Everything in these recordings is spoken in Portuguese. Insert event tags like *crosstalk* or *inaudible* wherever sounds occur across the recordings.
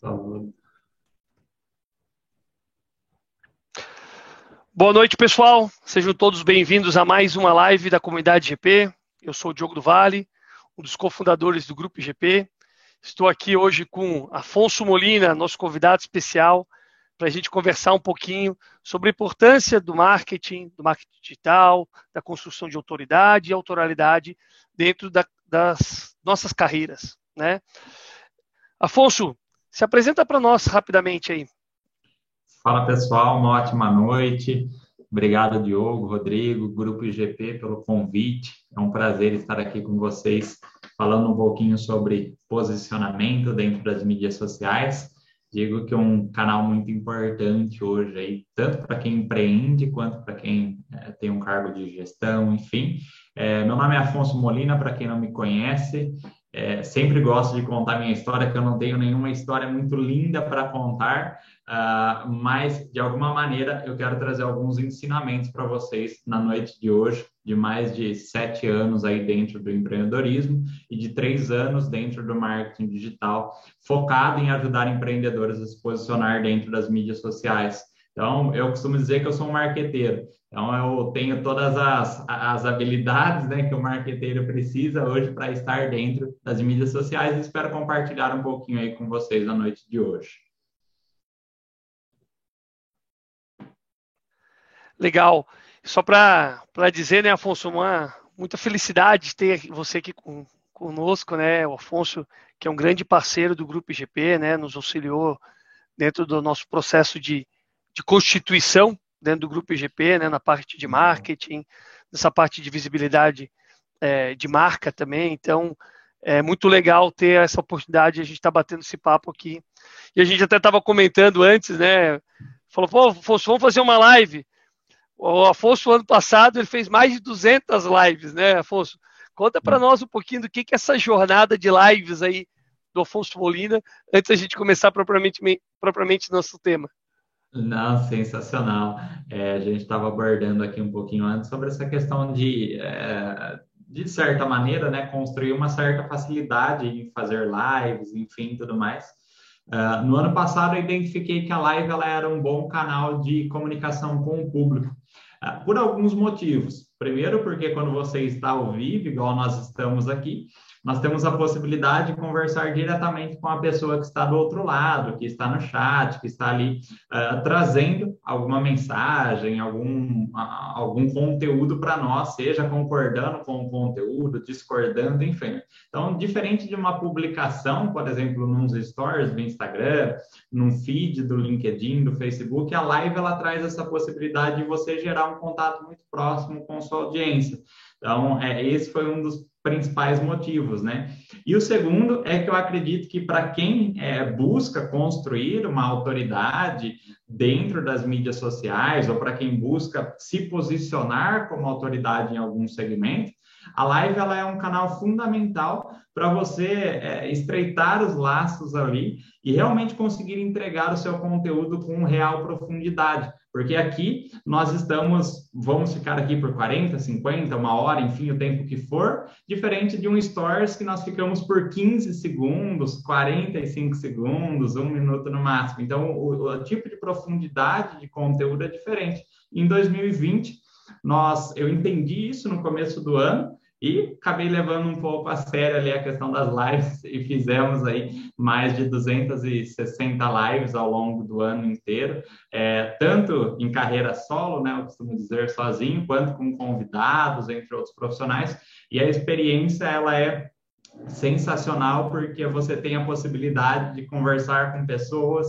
Boa noite, pessoal. Sejam todos bem-vindos a mais uma live da comunidade GP. Eu sou o Diogo do Vale, um dos cofundadores do Grupo GP. Estou aqui hoje com Afonso Molina, nosso convidado especial, para a gente conversar um pouquinho sobre a importância do marketing, do marketing digital, da construção de autoridade e autoralidade dentro da, das nossas carreiras. Né? Afonso, se apresenta para nós rapidamente aí. Fala pessoal, uma ótima noite. Obrigado, Diogo, Rodrigo, Grupo IGP, pelo convite. É um prazer estar aqui com vocês, falando um pouquinho sobre posicionamento dentro das mídias sociais. Digo que é um canal muito importante hoje, aí, tanto para quem empreende quanto para quem é, tem um cargo de gestão, enfim. É, meu nome é Afonso Molina, para quem não me conhece. É, sempre gosto de contar minha história, que eu não tenho nenhuma história muito linda para contar, uh, mas de alguma maneira eu quero trazer alguns ensinamentos para vocês na noite de hoje, de mais de sete anos aí dentro do empreendedorismo e de três anos dentro do marketing digital, focado em ajudar empreendedores a se posicionar dentro das mídias sociais. Então, eu costumo dizer que eu sou um marqueteiro. Então, eu tenho todas as, as habilidades né, que o marqueteiro precisa hoje para estar dentro das mídias sociais e espero compartilhar um pouquinho aí com vocês na noite de hoje. Legal. Só para dizer, né, Afonso, uma, muita felicidade ter você aqui com, conosco, né, o Afonso, que é um grande parceiro do Grupo IGP, né, nos auxiliou dentro do nosso processo de, de constituição dentro do grupo IGP, né, na parte de uhum. marketing, nessa parte de visibilidade é, de marca também. Então, é muito legal ter essa oportunidade, a gente está batendo esse papo aqui. E a gente até estava comentando antes, né? Falou, pô, Afonso, vamos fazer uma live. O Afonso, ano passado, ele fez mais de 200 lives, né, Afonso? Conta para uhum. nós um pouquinho do que, que é essa jornada de lives aí do Afonso Molina, antes da gente começar propriamente, propriamente nosso tema. Não, sensacional. É, a gente estava abordando aqui um pouquinho antes sobre essa questão de, é, de certa maneira, né, construir uma certa facilidade em fazer lives, enfim, tudo mais. Uh, no ano passado, eu identifiquei que a live ela era um bom canal de comunicação com o público, uh, por alguns motivos. Primeiro, porque quando você está ao vivo, igual nós estamos aqui, nós temos a possibilidade de conversar diretamente com a pessoa que está do outro lado, que está no chat, que está ali uh, trazendo alguma mensagem, algum, uh, algum conteúdo para nós, seja concordando com o conteúdo, discordando, enfim. Então, diferente de uma publicação, por exemplo, nos stories do Instagram, num feed do LinkedIn, do Facebook, a live ela traz essa possibilidade de você gerar um contato muito próximo com sua audiência. Então, é, esse foi um dos principais motivos, né? E o segundo é que eu acredito que para quem é, busca construir uma autoridade dentro das mídias sociais ou para quem busca se posicionar como autoridade em algum segmento, a live ela é um canal fundamental para você é, estreitar os laços ali e realmente conseguir entregar o seu conteúdo com real profundidade. Porque aqui nós estamos, vamos ficar aqui por 40, 50, uma hora, enfim, o tempo que for, diferente de um Stories que nós ficamos por 15 segundos, 45 segundos, um minuto no máximo. Então, o, o tipo de profundidade de conteúdo é diferente. Em 2020, nós, eu entendi isso no começo do ano, e acabei levando um pouco a sério ali a questão das lives *laughs* e fizemos aí mais de 260 lives ao longo do ano inteiro, é, tanto em carreira solo, né, eu costumo dizer sozinho, quanto com convidados, entre outros profissionais. E a experiência ela é sensacional porque você tem a possibilidade de conversar com pessoas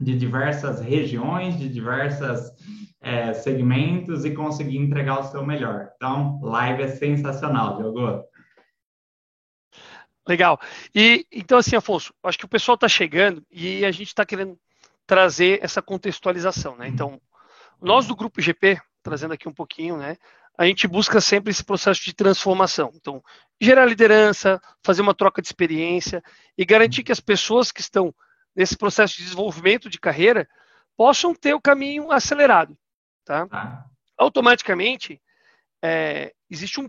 de diversas regiões, de diversas é, segmentos e conseguir entregar o seu melhor. Então, live é sensacional, Diogo. Legal. E então, assim, Afonso, acho que o pessoal está chegando e a gente está querendo trazer essa contextualização, né? Então, nós do Grupo GP, trazendo aqui um pouquinho, né? A gente busca sempre esse processo de transformação. Então, gerar liderança, fazer uma troca de experiência e garantir que as pessoas que estão nesse processo de desenvolvimento de carreira possam ter o caminho acelerado. Tá? tá. Automaticamente, é, existe um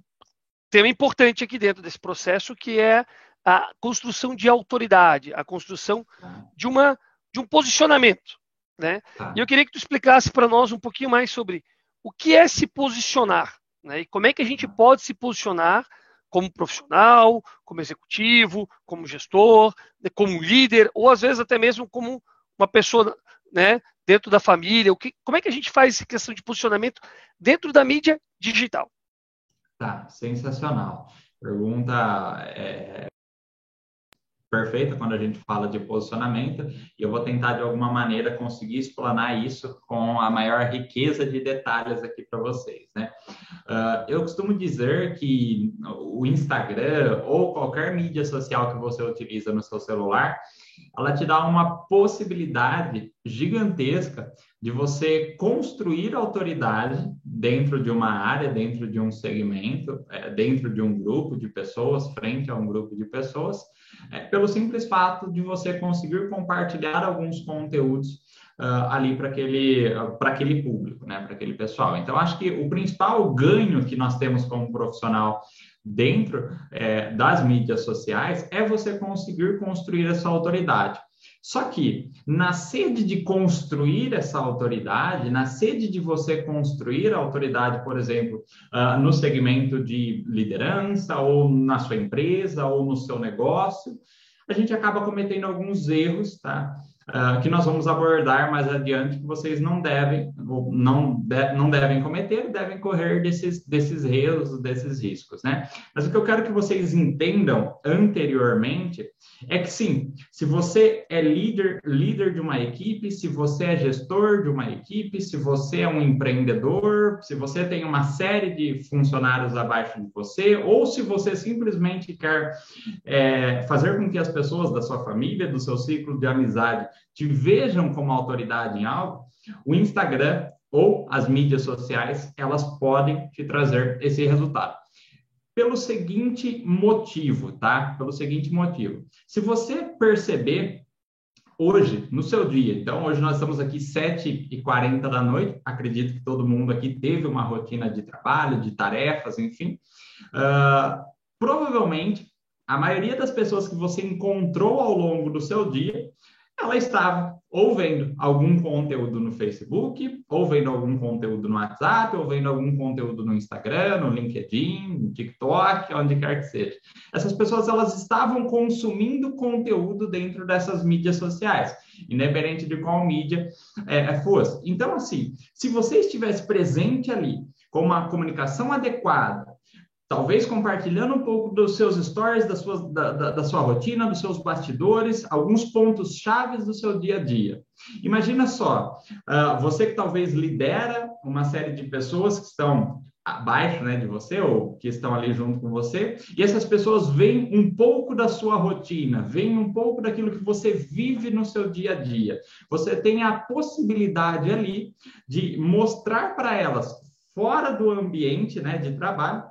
tema importante aqui dentro desse processo que é a construção de autoridade, a construção tá. de, uma, de um posicionamento. Né? Tá. E eu queria que tu explicasse para nós um pouquinho mais sobre o que é se posicionar né? e como é que a gente pode se posicionar como profissional, como executivo, como gestor, né, como líder, ou às vezes até mesmo como uma pessoa né, dentro da família. O que, como é que a gente faz essa questão de posicionamento dentro da mídia digital? Tá, sensacional. Pergunta é, perfeita quando a gente fala de posicionamento, e eu vou tentar de alguma maneira conseguir explanar isso com a maior riqueza de detalhes aqui para vocês, né? Uh, eu costumo dizer que o Instagram ou qualquer mídia social que você utiliza no seu celular, ela te dá uma possibilidade gigantesca de você construir autoridade dentro de uma área, dentro de um segmento, é, dentro de um grupo de pessoas, frente a um grupo de pessoas, é, pelo simples fato de você conseguir compartilhar alguns conteúdos uh, ali para aquele, uh, aquele público, né, para aquele pessoal. Então, acho que o principal ganho que nós temos como profissional dentro é, das mídias sociais é você conseguir construir essa autoridade. Só que, na sede de construir essa autoridade, na sede de você construir a autoridade, por exemplo, uh, no segmento de liderança, ou na sua empresa, ou no seu negócio, a gente acaba cometendo alguns erros, tá? Uh, que nós vamos abordar mais adiante, que vocês não devem, não, de, não devem cometer, devem correr desses, desses erros, desses riscos, né? Mas o que eu quero que vocês entendam anteriormente é que sim, se você é líder, líder de uma equipe, se você é gestor de uma equipe, se você é um empreendedor, se você tem uma série de funcionários abaixo de você, ou se você simplesmente quer é, fazer com que as pessoas da sua família, do seu ciclo de amizade, te vejam como autoridade em algo, o Instagram ou as mídias sociais, elas podem te trazer esse resultado. Pelo seguinte motivo, tá? Pelo seguinte motivo. Se você perceber hoje, no seu dia, então hoje nós estamos aqui 7h40 da noite, acredito que todo mundo aqui teve uma rotina de trabalho, de tarefas, enfim. Uh, provavelmente, a maioria das pessoas que você encontrou ao longo do seu dia ela estava ou vendo algum conteúdo no Facebook, ou vendo algum conteúdo no WhatsApp, ou vendo algum conteúdo no Instagram, no LinkedIn, no TikTok, onde quer que seja. Essas pessoas elas estavam consumindo conteúdo dentro dessas mídias sociais, independente de qual mídia é, fosse. Então, assim, se você estivesse presente ali com uma comunicação adequada, talvez compartilhando um pouco dos seus stories, da sua, da, da, da sua rotina, dos seus bastidores, alguns pontos chaves do seu dia a dia. Imagina só, uh, você que talvez lidera uma série de pessoas que estão abaixo né, de você ou que estão ali junto com você, e essas pessoas veem um pouco da sua rotina, veem um pouco daquilo que você vive no seu dia a dia. Você tem a possibilidade ali de mostrar para elas fora do ambiente né, de trabalho,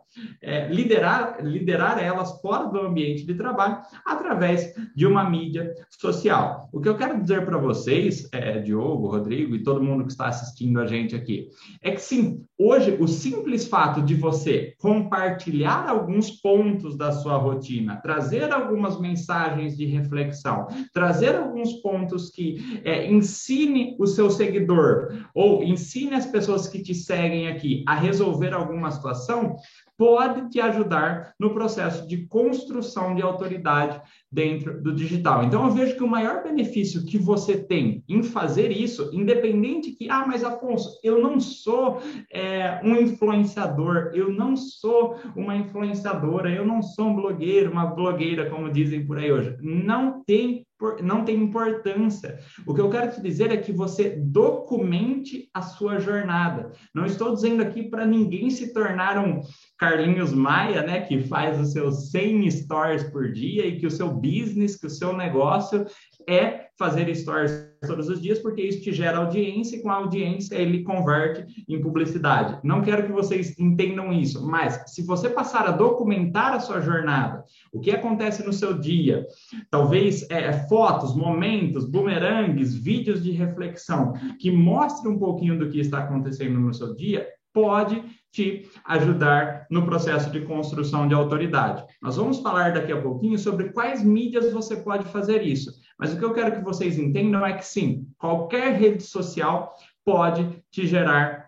é, liderar, liderar elas fora do ambiente de trabalho através de uma mídia social. O que eu quero dizer para vocês, é, Diogo, Rodrigo e todo mundo que está assistindo a gente aqui, é que sim, hoje o simples fato de você compartilhar alguns pontos da sua rotina, trazer algumas mensagens de reflexão, trazer alguns pontos que é, ensine o seu seguidor ou ensine as pessoas que te seguem aqui a resolver alguma situação, pode te ajudar no processo de construção de autoridade dentro do digital. Então, eu vejo que o maior benefício que você tem em fazer isso, independente que, ah, mas Afonso, eu não sou é, um influenciador, eu não sou uma influenciadora, eu não sou um blogueiro, uma blogueira, como dizem por aí hoje. Não tem não tem importância. O que eu quero te dizer é que você documente a sua jornada. Não estou dizendo aqui para ninguém se tornar um Carlinhos Maia, né, que faz os seus 100 stories por dia e que o seu business, que o seu negócio é fazer stories todos os dias, porque isso te gera audiência e com a audiência ele converte em publicidade. Não quero que vocês entendam isso, mas se você passar a documentar a sua jornada, o que acontece no seu dia, talvez é, fotos, momentos, bumerangues, vídeos de reflexão que mostrem um pouquinho do que está acontecendo no seu dia, pode te ajudar no processo de construção de autoridade. Nós vamos falar daqui a pouquinho sobre quais mídias você pode fazer isso. Mas o que eu quero que vocês entendam é que sim, qualquer rede social pode te gerar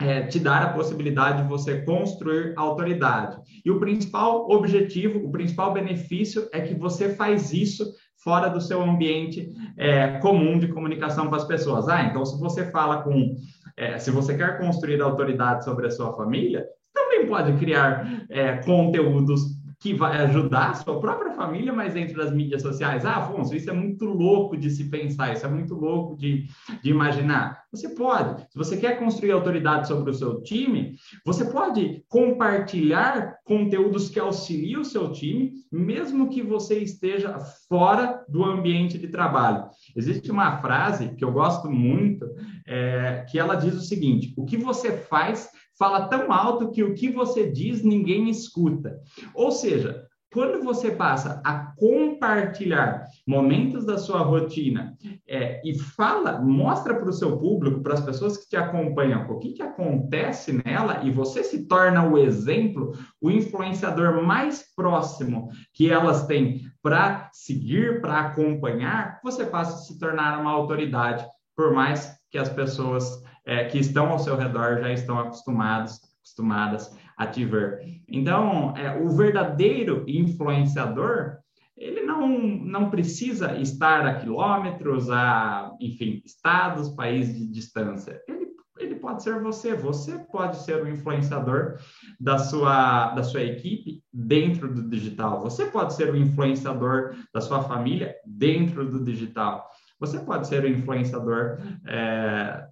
é, te dar a possibilidade de você construir autoridade. E o principal objetivo, o principal benefício é que você faz isso fora do seu ambiente é, comum de comunicação com as pessoas. Ah, então se você fala com, é, se você quer construir autoridade sobre a sua família, também pode criar é, conteúdos que vai ajudar a sua própria família, mas dentro das mídias sociais. Ah, Afonso, isso é muito louco de se pensar, isso é muito louco de, de imaginar. Você pode. Se você quer construir autoridade sobre o seu time, você pode compartilhar conteúdos que auxiliem o seu time, mesmo que você esteja fora do ambiente de trabalho. Existe uma frase que eu gosto muito, é, que ela diz o seguinte: o que você faz fala tão alto que o que você diz ninguém escuta. Ou seja, quando você passa a compartilhar momentos da sua rotina é, e fala, mostra para o seu público, para as pessoas que te acompanham, o que, que acontece nela, e você se torna o exemplo, o influenciador mais próximo que elas têm para seguir, para acompanhar, você passa a se tornar uma autoridade, por mais que as pessoas é, que estão ao seu redor já estão acostumados, acostumadas a te ver. Então, é, o verdadeiro influenciador, ele não, não precisa estar a quilômetros, a, enfim, estados, países de distância. Ele, ele pode ser você, você pode ser o influenciador da sua, da sua equipe dentro do digital, você pode ser o influenciador da sua família dentro do digital. Você pode ser o influenciador é,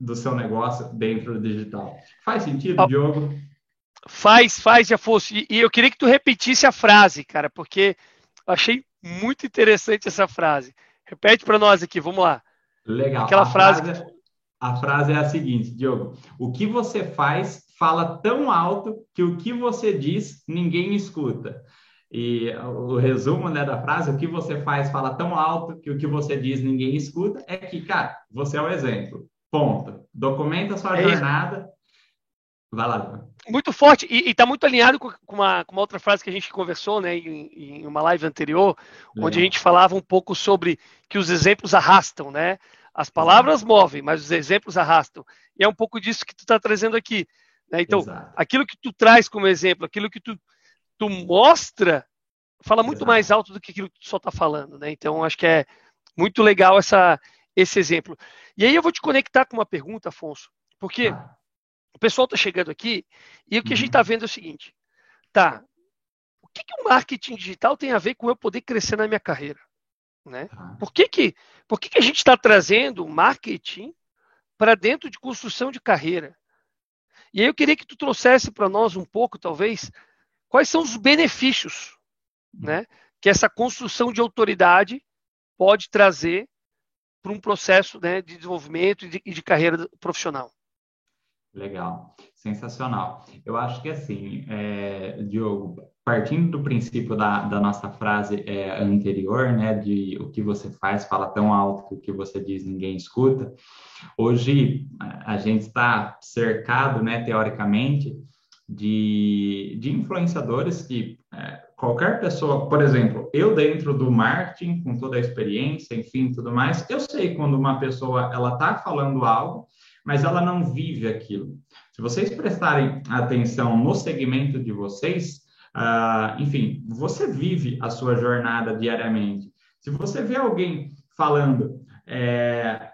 do seu negócio dentro do digital. Faz sentido, Diogo? Faz, faz, Afonso. E, e eu queria que tu repetisse a frase, cara, porque eu achei muito interessante essa frase. Repete para nós aqui, vamos lá. Legal. Aquela a frase. frase a frase é a seguinte, Diogo: o que você faz fala tão alto que o que você diz ninguém escuta. E o resumo né, da frase, o que você faz fala tão alto que o que você diz ninguém escuta, é que, cara, você é o exemplo. Ponto. Documenta a sua é jornada. Vai lá. Muito forte e está muito alinhado com uma, com uma, outra frase que a gente conversou né, em, em uma live anterior, Legal. onde a gente falava um pouco sobre que os exemplos arrastam, né? As palavras movem, mas os exemplos arrastam. E é um pouco disso que tu está trazendo aqui. Né? Então, Exato. aquilo que tu traz como exemplo, aquilo que tu, tu mostra, fala muito Exato. mais alto do que aquilo que tu só está falando. Né? Então, acho que é muito legal essa, esse exemplo. E aí eu vou te conectar com uma pergunta, Afonso, porque ah. o pessoal está chegando aqui e o que uhum. a gente está uhum. vendo é o seguinte: tá, o que, que o marketing digital tem a ver com eu poder crescer na minha carreira? Né? Ah. Por, que, que, por que, que a gente está trazendo marketing para dentro de construção de carreira? E aí eu queria que tu trouxesse para nós um pouco, talvez, quais são os benefícios né, que essa construção de autoridade pode trazer para um processo né, de desenvolvimento e de, de, carreira profissional. Legal, sensacional. Eu acho que assim, é, Diogo, partindo do princípio da, da nossa frase é, anterior, né, de o que você faz fala tão alto que o que você diz ninguém escuta, hoje a gente está cercado, né, teoricamente, de, de influenciadores que é, qualquer pessoa, por exemplo, eu dentro do marketing, com toda a experiência, enfim, tudo mais, eu sei quando uma pessoa ela está falando algo, mas ela não vive aquilo. Se vocês prestarem atenção no segmento de vocês, uh, enfim, você vive a sua jornada diariamente. Se você vê alguém falando é,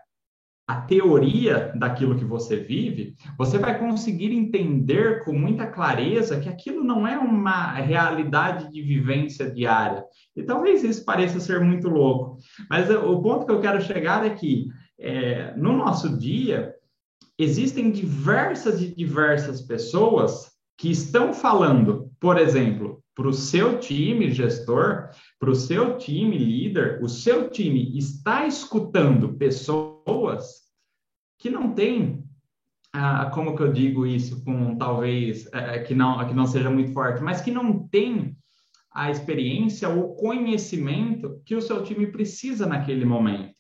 a teoria daquilo que você vive, você vai conseguir entender com muita clareza que aquilo não é uma realidade de vivência diária. E talvez isso pareça ser muito louco, mas o ponto que eu quero chegar é que é, no nosso dia existem diversas e diversas pessoas que estão falando, por exemplo, para o seu time gestor, para o seu time líder, o seu time está escutando pessoas que não têm, ah, como que eu digo isso, com talvez é, é que não que não seja muito forte, mas que não tem a experiência ou conhecimento que o seu time precisa naquele momento.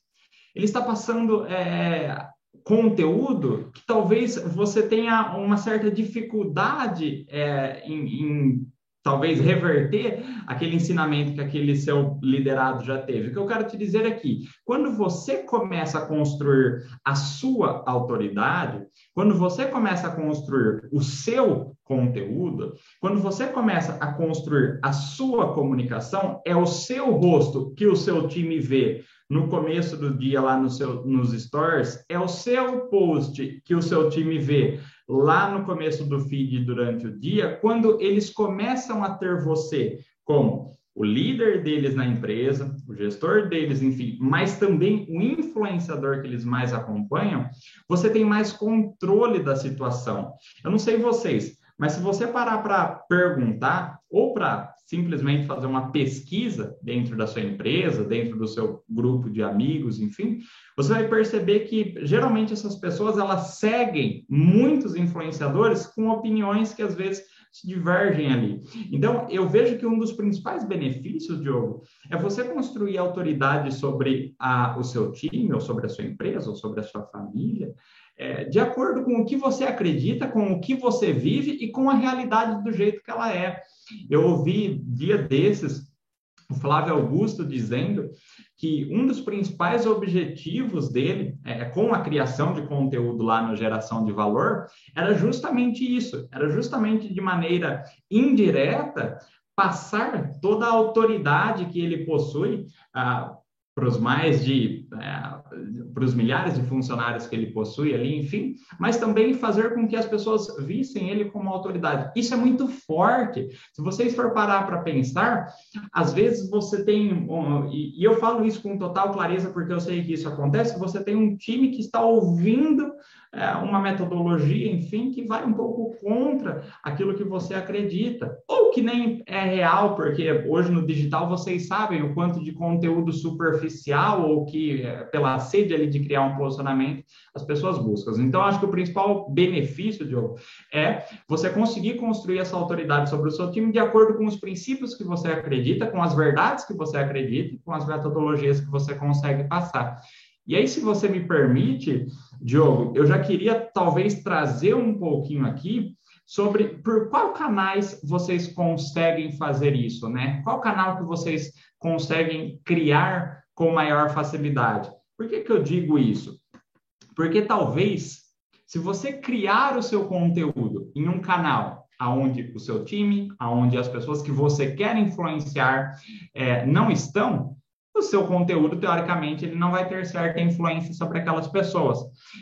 Ele está passando é, conteúdo que talvez você tenha uma certa dificuldade é, em, em talvez reverter aquele ensinamento que aquele seu liderado já teve. O que eu quero te dizer aqui, quando você começa a construir a sua autoridade, quando você começa a construir o seu conteúdo, quando você começa a construir a sua comunicação, é o seu rosto que o seu time vê no começo do dia lá no seu, nos stores, é o seu post que o seu time vê lá no começo do feed durante o dia, quando eles começam a ter você como o líder deles na empresa, o gestor deles, enfim, mas também o influenciador que eles mais acompanham, você tem mais controle da situação. Eu não sei vocês, mas se você parar para perguntar ou para simplesmente fazer uma pesquisa dentro da sua empresa, dentro do seu grupo de amigos, enfim, você vai perceber que geralmente essas pessoas elas seguem muitos influenciadores com opiniões que às vezes divergem ali. Então, eu vejo que um dos principais benefícios, Diogo, é você construir autoridade sobre a, o seu time, ou sobre a sua empresa, ou sobre a sua família, é, de acordo com o que você acredita, com o que você vive e com a realidade do jeito que ela é. Eu ouvi dia desses o Flávio Augusto dizendo que um dos principais objetivos dele, é, com a criação de conteúdo lá no Geração de Valor, era justamente isso, era justamente de maneira indireta passar toda a autoridade que ele possui ah, para os mais de é, para os milhares de funcionários que ele possui ali, enfim, mas também fazer com que as pessoas vissem ele como autoridade. Isso é muito forte. Se vocês for parar para pensar, às vezes você tem e eu falo isso com total clareza porque eu sei que isso acontece. Você tem um time que está ouvindo é, uma metodologia, enfim, que vai um pouco contra aquilo que você acredita, ou que nem é real, porque hoje no digital vocês sabem o quanto de conteúdo superficial ou que, é, pela sede ali de criar um posicionamento, as pessoas buscam. Então, acho que o principal benefício, Diogo, é você conseguir construir essa autoridade sobre o seu time de acordo com os princípios que você acredita, com as verdades que você acredita, com as metodologias que você consegue passar. E aí, se você me permite, Diogo, eu já queria talvez trazer um pouquinho aqui sobre por qual canais vocês conseguem fazer isso, né? Qual canal que vocês conseguem criar com maior facilidade? Por que, que eu digo isso? Porque talvez, se você criar o seu conteúdo em um canal aonde o seu time, aonde as pessoas que você quer influenciar é, não estão, o seu conteúdo, teoricamente, ele não vai ter certa influência sobre aquelas pessoas.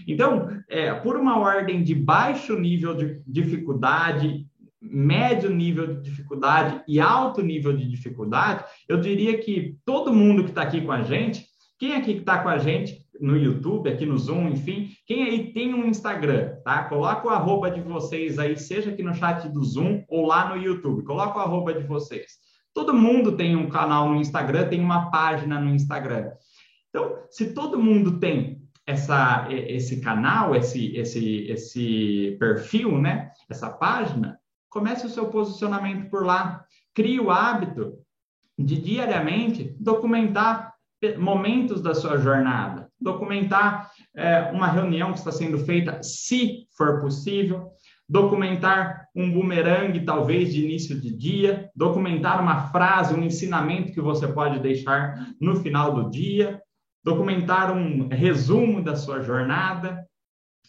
Então, é, por uma ordem de baixo nível de dificuldade, médio nível de dificuldade e alto nível de dificuldade, eu diria que todo mundo que está aqui com a gente, quem aqui que está com a gente no YouTube, aqui no Zoom, enfim, quem aí tem um Instagram, tá? Coloca o arroba de vocês aí, seja aqui no chat do Zoom ou lá no YouTube, coloca o arroba de vocês. Todo mundo tem um canal no Instagram, tem uma página no Instagram. Então, se todo mundo tem essa, esse canal, esse, esse, esse perfil, né? Essa página, comece o seu posicionamento por lá. Crie o hábito de diariamente documentar momentos da sua jornada, documentar é, uma reunião que está sendo feita, se for possível, documentar um bumerangue, talvez, de início de dia, documentar uma frase, um ensinamento que você pode deixar no final do dia, documentar um resumo da sua jornada,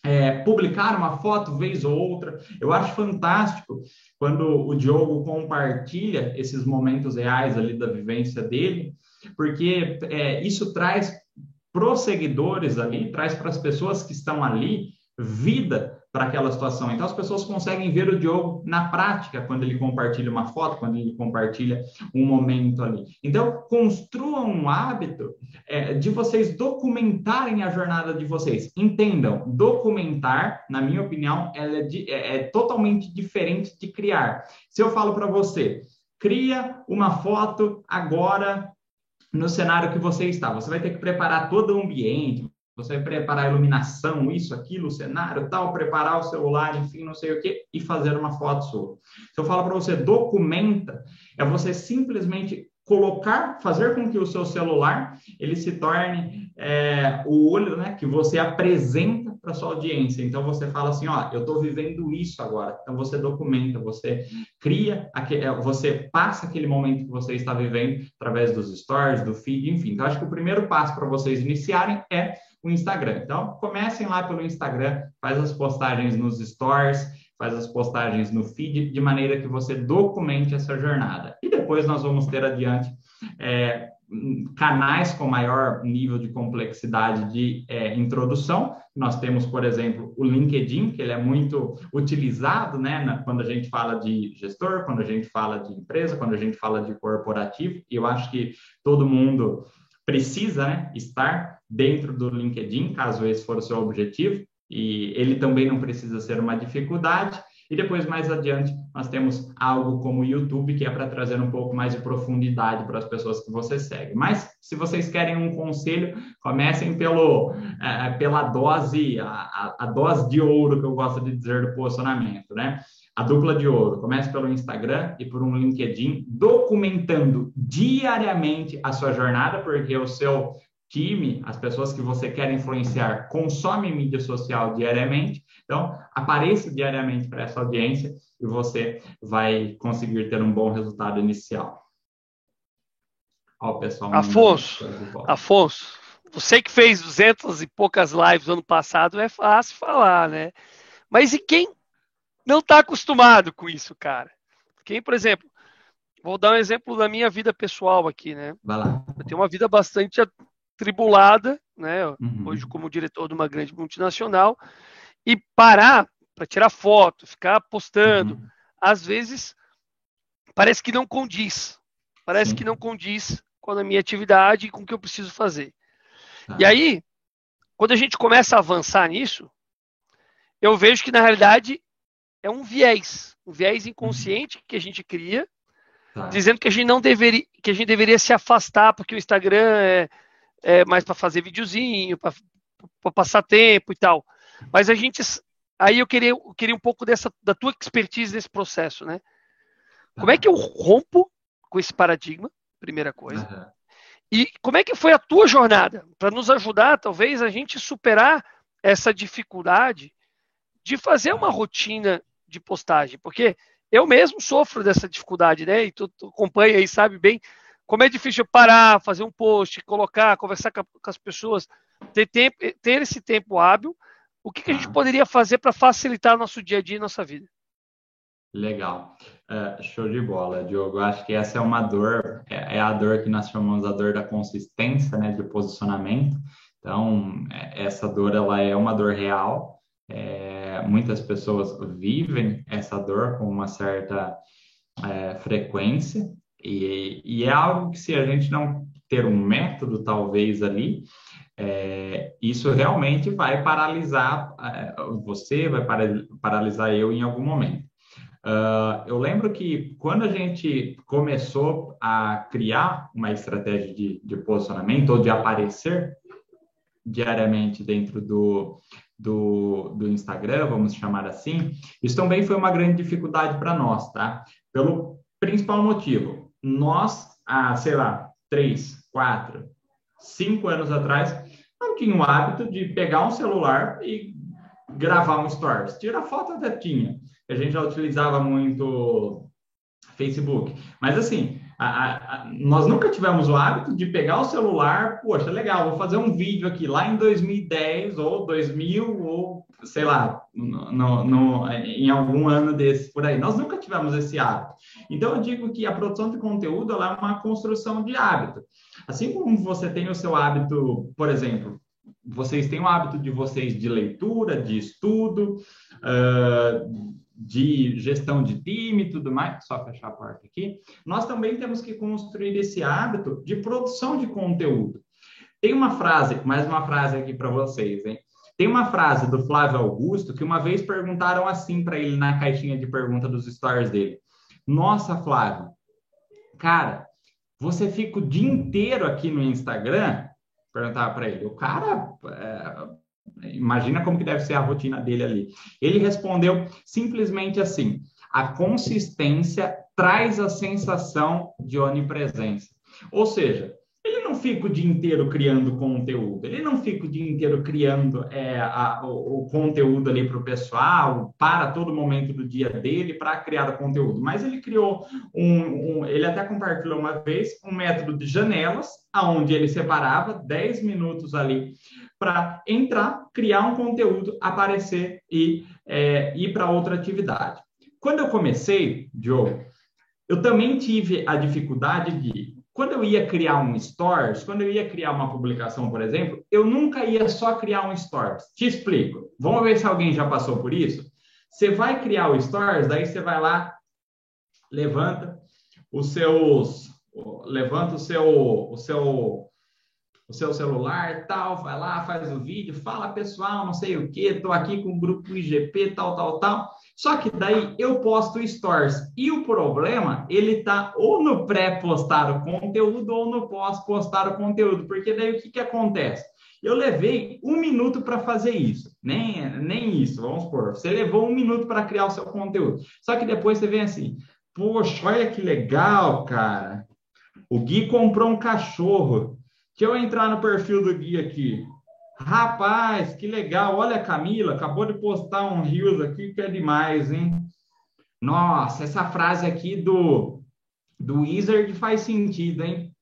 é, publicar uma foto vez ou outra. Eu acho fantástico quando o Diogo compartilha esses momentos reais ali da vivência dele, porque é, isso traz os seguidores ali, traz para as pessoas que estão ali vida para aquela situação. Então, as pessoas conseguem ver o Diogo na prática, quando ele compartilha uma foto, quando ele compartilha um momento ali. Então, construam um hábito é, de vocês documentarem a jornada de vocês. Entendam, documentar, na minha opinião, é, de, é, é totalmente diferente de criar. Se eu falo para você, cria uma foto agora no cenário que você está. Você vai ter que preparar todo o ambiente, você vai preparar a iluminação, isso, aquilo, o cenário, tal, preparar o celular, enfim, não sei o quê, e fazer uma foto sua. Se eu falo para você, documenta, é você simplesmente colocar, fazer com que o seu celular ele se torne é, o olho, né, que você apresenta para sua audiência. Então você fala assim, ó, eu estou vivendo isso agora. Então você documenta, você cria, é, você passa aquele momento que você está vivendo através dos stories, do feed, enfim. Então acho que o primeiro passo para vocês iniciarem é o Instagram. Então comecem lá pelo Instagram, faz as postagens nos stories faz as postagens no feed, de maneira que você documente essa jornada. E depois nós vamos ter adiante é, canais com maior nível de complexidade de é, introdução. Nós temos, por exemplo, o LinkedIn, que ele é muito utilizado né, na, quando a gente fala de gestor, quando a gente fala de empresa, quando a gente fala de corporativo. E eu acho que todo mundo precisa né, estar dentro do LinkedIn, caso esse for o seu objetivo e ele também não precisa ser uma dificuldade. E depois, mais adiante, nós temos algo como o YouTube, que é para trazer um pouco mais de profundidade para as pessoas que você segue. Mas, se vocês querem um conselho, comecem pelo, é, pela dose, a, a, dose de ouro, que eu gosto de dizer, do posicionamento, né? A dupla de ouro. Comece pelo Instagram e por um LinkedIn, documentando diariamente a sua jornada, porque o seu time, as pessoas que você quer influenciar, consomem mídia social diariamente. Então, apareça diariamente para essa audiência e você vai conseguir ter um bom resultado inicial. Ó, o pessoal. Afonso, Afonso, você que fez 200 e poucas lives ano passado, é fácil falar, né? Mas e quem não está acostumado com isso, cara? Quem, por exemplo, vou dar um exemplo da minha vida pessoal aqui, né? Vai lá. Eu tenho uma vida bastante tribulada, né? Uhum. Hoje como diretor de uma grande multinacional e parar para tirar foto, ficar postando, uhum. às vezes parece que não condiz, parece Sim. que não condiz com a minha atividade e com o que eu preciso fazer. Ah. E aí, quando a gente começa a avançar nisso, eu vejo que na realidade é um viés, um viés inconsciente uhum. que a gente cria, tá. dizendo que a gente não deveria, que a gente deveria se afastar porque o Instagram é é, mais para fazer videozinho, para passar tempo e tal. Mas a gente. Aí eu queria, eu queria um pouco dessa, da tua expertise nesse processo, né? Como é que eu rompo com esse paradigma? Primeira coisa. Uhum. E como é que foi a tua jornada? Para nos ajudar, talvez, a gente superar essa dificuldade de fazer uma rotina de postagem. Porque eu mesmo sofro dessa dificuldade, né? E tu, tu acompanha aí, sabe bem como é difícil parar, fazer um post, colocar, conversar com, com as pessoas, ter, tempo, ter esse tempo hábil. O que, que a gente ah. poderia fazer para facilitar nosso dia a dia e nossa vida? Legal. Uh, show de bola, Diogo. Eu acho que essa é uma dor, é, é, a dor que nós chamamos a dor da consistência, né, de posicionamento. Então, é, essa dor, ela é uma dor real. É, muitas pessoas vivem essa dor com uma certa é, frequência e, e, é algo que, se a gente não ter um método, talvez ali, é, isso realmente vai paralisar é, você, vai paralisar eu em algum momento. Uh, eu lembro que quando a gente começou a criar uma estratégia de, de posicionamento ou de aparecer diariamente dentro do, do, do Instagram, vamos chamar assim, isso também foi uma grande dificuldade para nós, tá? Pelo principal motivo, nós, há, sei lá, três, quatro, cinco anos atrás, não tinha o hábito de pegar um celular e gravar um stories. Tirar foto até tinha. A gente já utilizava muito Facebook. Mas assim, a, a, nós nunca tivemos o hábito de pegar o celular, poxa, legal, vou fazer um vídeo aqui lá em 2010 ou 2000 ou sei lá, no, no, em algum ano desse por aí. Nós nunca tivemos esse hábito. Então eu digo que a produção de conteúdo é uma construção de hábito. Assim como você tem o seu hábito, por exemplo, vocês têm o hábito de vocês de leitura, de estudo, uh, de gestão de time e tudo mais, só fechar a porta aqui, nós também temos que construir esse hábito de produção de conteúdo. Tem uma frase, mais uma frase aqui para vocês, hein? Tem uma frase do Flávio Augusto que uma vez perguntaram assim para ele na caixinha de pergunta dos stories dele: Nossa, Flávio, cara, você fica o dia inteiro aqui no Instagram? Perguntava para ele. O cara é, Imagina como que deve ser a rotina dele ali. Ele respondeu simplesmente assim: a consistência traz a sensação de onipresença. Ou seja, ele não fica o dia inteiro criando conteúdo, ele não fica o dia inteiro criando é, a, o, o, conteúdo ali para o pessoal, para todo momento do dia dele para criar conteúdo, mas ele criou um, um, ele até compartilhou uma vez um método de janelas, aonde ele separava 10 minutos ali para entrar, criar um conteúdo, aparecer e é, ir para outra atividade. Quando eu comecei, Diogo, eu também tive a dificuldade de quando eu ia criar um stories, quando eu ia criar uma publicação, por exemplo, eu nunca ia só criar um stories. Te explico. Vamos ver se alguém já passou por isso. Você vai criar o stories, daí você vai lá, levanta os seus, levanta o seu, o seu, o seu celular, tal, vai lá, faz o vídeo, fala pessoal, não sei o que, estou aqui com o grupo IGP, tal, tal, tal. Só que daí eu posto stories e o problema, ele tá ou no pré-postar o conteúdo ou no pós-postar o conteúdo, porque daí o que que acontece? Eu levei um minuto para fazer isso, nem, nem isso, vamos supor. Você levou um minuto para criar o seu conteúdo. Só que depois você vem assim, poxa, olha que legal, cara. O Gui comprou um cachorro. Deixa eu entrar no perfil do Gui aqui. Rapaz, que legal. Olha, Camila, acabou de postar um Reels aqui que é demais, hein? Nossa, essa frase aqui do, do Wizard faz sentido, hein?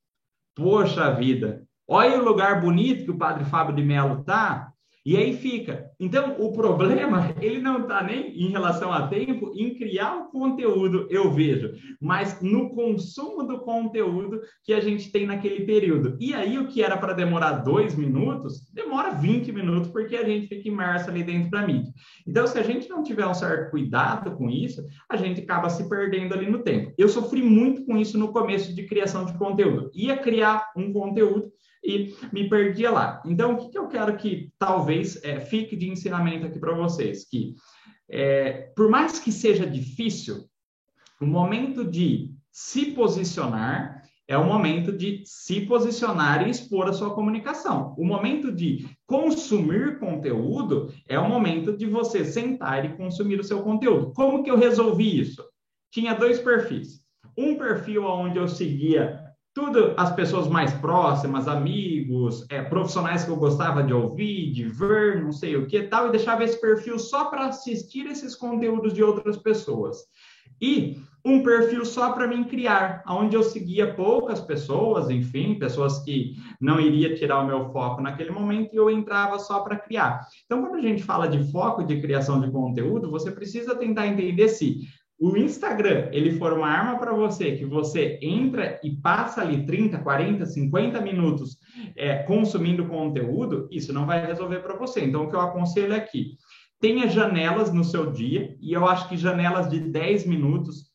Poxa vida. Olha o lugar bonito que o Padre Fábio de Mello tá. E aí fica. Então, o problema, *laughs* ele não está nem em relação a tempo em criar o conteúdo, eu vejo, mas no consumo do conteúdo que a gente tem naquele período. E aí, o que era para demorar dois minutos, demora 20 minutos, porque a gente fica imerso ali dentro da mídia. Então, se a gente não tiver um certo cuidado com isso, a gente acaba se perdendo ali no tempo. Eu sofri muito com isso no começo de criação de conteúdo. Ia criar um conteúdo e me perdia lá. Então, o que, que eu quero que talvez é, fique de ensinamento aqui para vocês? Que, é, por mais que seja difícil, o momento de se posicionar é o momento de se posicionar e expor a sua comunicação. O momento de consumir conteúdo é o momento de você sentar e consumir o seu conteúdo. Como que eu resolvi isso? Tinha dois perfis. Um perfil onde eu seguia tudo as pessoas mais próximas, amigos, é, profissionais que eu gostava de ouvir, de ver, não sei o que tal, e deixava esse perfil só para assistir esses conteúdos de outras pessoas. E um perfil só para mim criar, onde eu seguia poucas pessoas, enfim, pessoas que não iria tirar o meu foco naquele momento e eu entrava só para criar. Então, quando a gente fala de foco de criação de conteúdo, você precisa tentar entender se o Instagram, ele for uma arma para você, que você entra e passa ali 30, 40, 50 minutos é, consumindo conteúdo, isso não vai resolver para você. Então, o que eu aconselho aqui, tenha janelas no seu dia, e eu acho que janelas de 10 minutos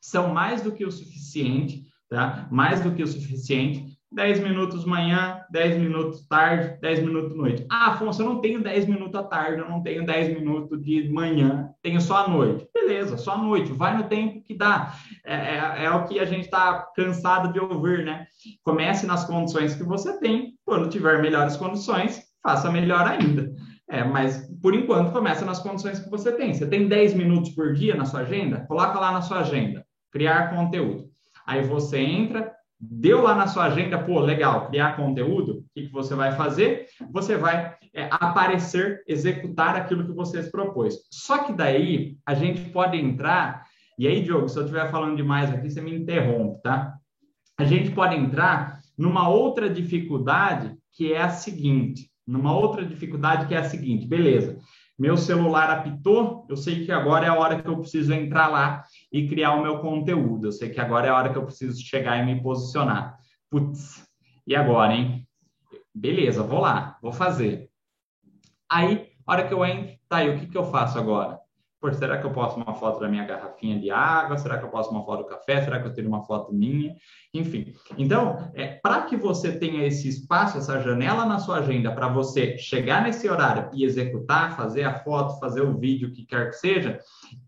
são mais do que o suficiente, tá? Mais do que o suficiente 10 minutos manhã, 10 minutos tarde, 10 minutos noite. Ah, Afonso, eu não tenho 10 minutos à tarde, eu não tenho 10 minutos de manhã, tenho só à noite. Beleza, só à noite, vai no tempo que dá. É, é, é o que a gente está cansado de ouvir, né? Comece nas condições que você tem, quando tiver melhores condições, faça melhor ainda. É, mas por enquanto começa nas condições que você tem. Você tem 10 minutos por dia na sua agenda? Coloca lá na sua agenda, criar conteúdo. Aí você entra, Deu lá na sua agenda, pô, legal, criar conteúdo, o que, que você vai fazer? Você vai é, aparecer, executar aquilo que você se propôs. Só que daí a gente pode entrar, e aí, Diogo, se eu estiver falando demais aqui, você me interrompe, tá? A gente pode entrar numa outra dificuldade que é a seguinte, numa outra dificuldade que é a seguinte, beleza, meu celular apitou, eu sei que agora é a hora que eu preciso entrar lá e criar o meu conteúdo. Eu sei que agora é a hora que eu preciso chegar e me posicionar. Putz, e agora, hein? Beleza, vou lá, vou fazer. Aí, hora que eu entro, tá aí, o que, que eu faço agora? Pô, será que eu posto uma foto da minha garrafinha de água? Será que eu posto uma foto do café? Será que eu tenho uma foto minha? Enfim. Então, é, para que você tenha esse espaço, essa janela na sua agenda, para você chegar nesse horário e executar, fazer a foto, fazer o vídeo, o que quer que seja,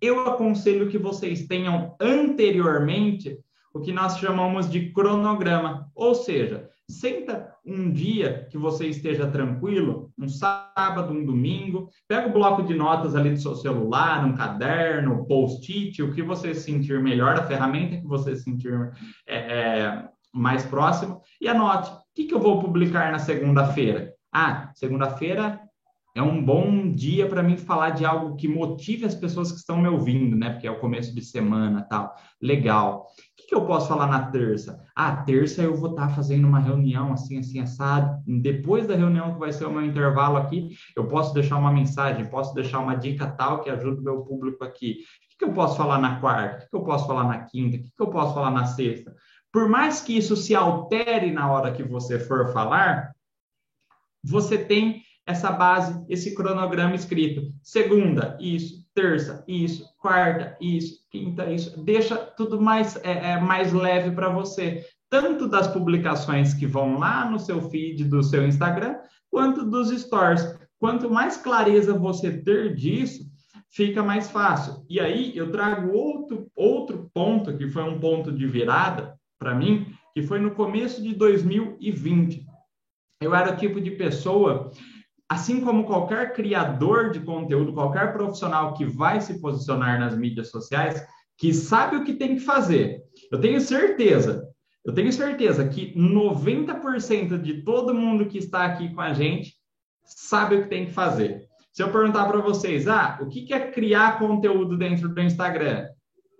eu aconselho que vocês tenham anteriormente o que nós chamamos de cronograma. Ou seja, Senta um dia que você esteja tranquilo, um sábado, um domingo, pega o bloco de notas ali do seu celular, um caderno, post-it, o que você sentir melhor, a ferramenta que você sentir é, é, mais próximo e anote. O que, que eu vou publicar na segunda-feira? Ah, segunda-feira é um bom dia para mim falar de algo que motive as pessoas que estão me ouvindo, né? Porque é o começo de semana, tal. Legal. Que, eu posso falar na terça? Ah, terça eu vou estar tá fazendo uma reunião assim, assim, assado. Depois da reunião que vai ser o meu intervalo aqui, eu posso deixar uma mensagem, posso deixar uma dica tal que ajuda o meu público aqui. O que, que eu posso falar na quarta? O que, que eu posso falar na quinta? O que, que eu posso falar na sexta? Por mais que isso se altere na hora que você for falar, você tem essa base, esse cronograma escrito. Segunda, isso. Terça, isso. Quarta, isso. Quinta, isso. Deixa tudo mais, é, é mais leve para você. Tanto das publicações que vão lá no seu feed do seu Instagram, quanto dos stories. Quanto mais clareza você ter disso, fica mais fácil. E aí eu trago outro, outro ponto, que foi um ponto de virada para mim, que foi no começo de 2020. Eu era o tipo de pessoa, assim como qualquer criador de conteúdo, qualquer profissional que vai se posicionar nas mídias sociais, que sabe o que tem que fazer. Eu tenho certeza, eu tenho certeza que 90% de todo mundo que está aqui com a gente sabe o que tem que fazer. Se eu perguntar para vocês, ah, o que é criar conteúdo dentro do Instagram?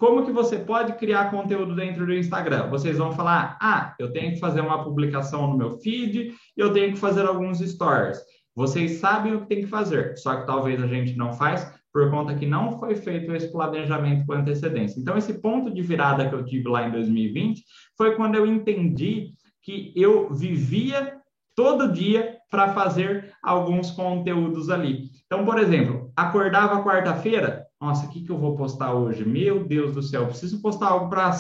Como que você pode criar conteúdo dentro do Instagram? Vocês vão falar: ah, eu tenho que fazer uma publicação no meu feed, eu tenho que fazer alguns stories. Vocês sabem o que tem que fazer, só que talvez a gente não faz por conta que não foi feito esse planejamento com antecedência. Então, esse ponto de virada que eu tive lá em 2020 foi quando eu entendi que eu vivia todo dia para fazer alguns conteúdos ali. Então, por exemplo, acordava quarta-feira, nossa, o que, que eu vou postar hoje? Meu Deus do céu, preciso postar algo para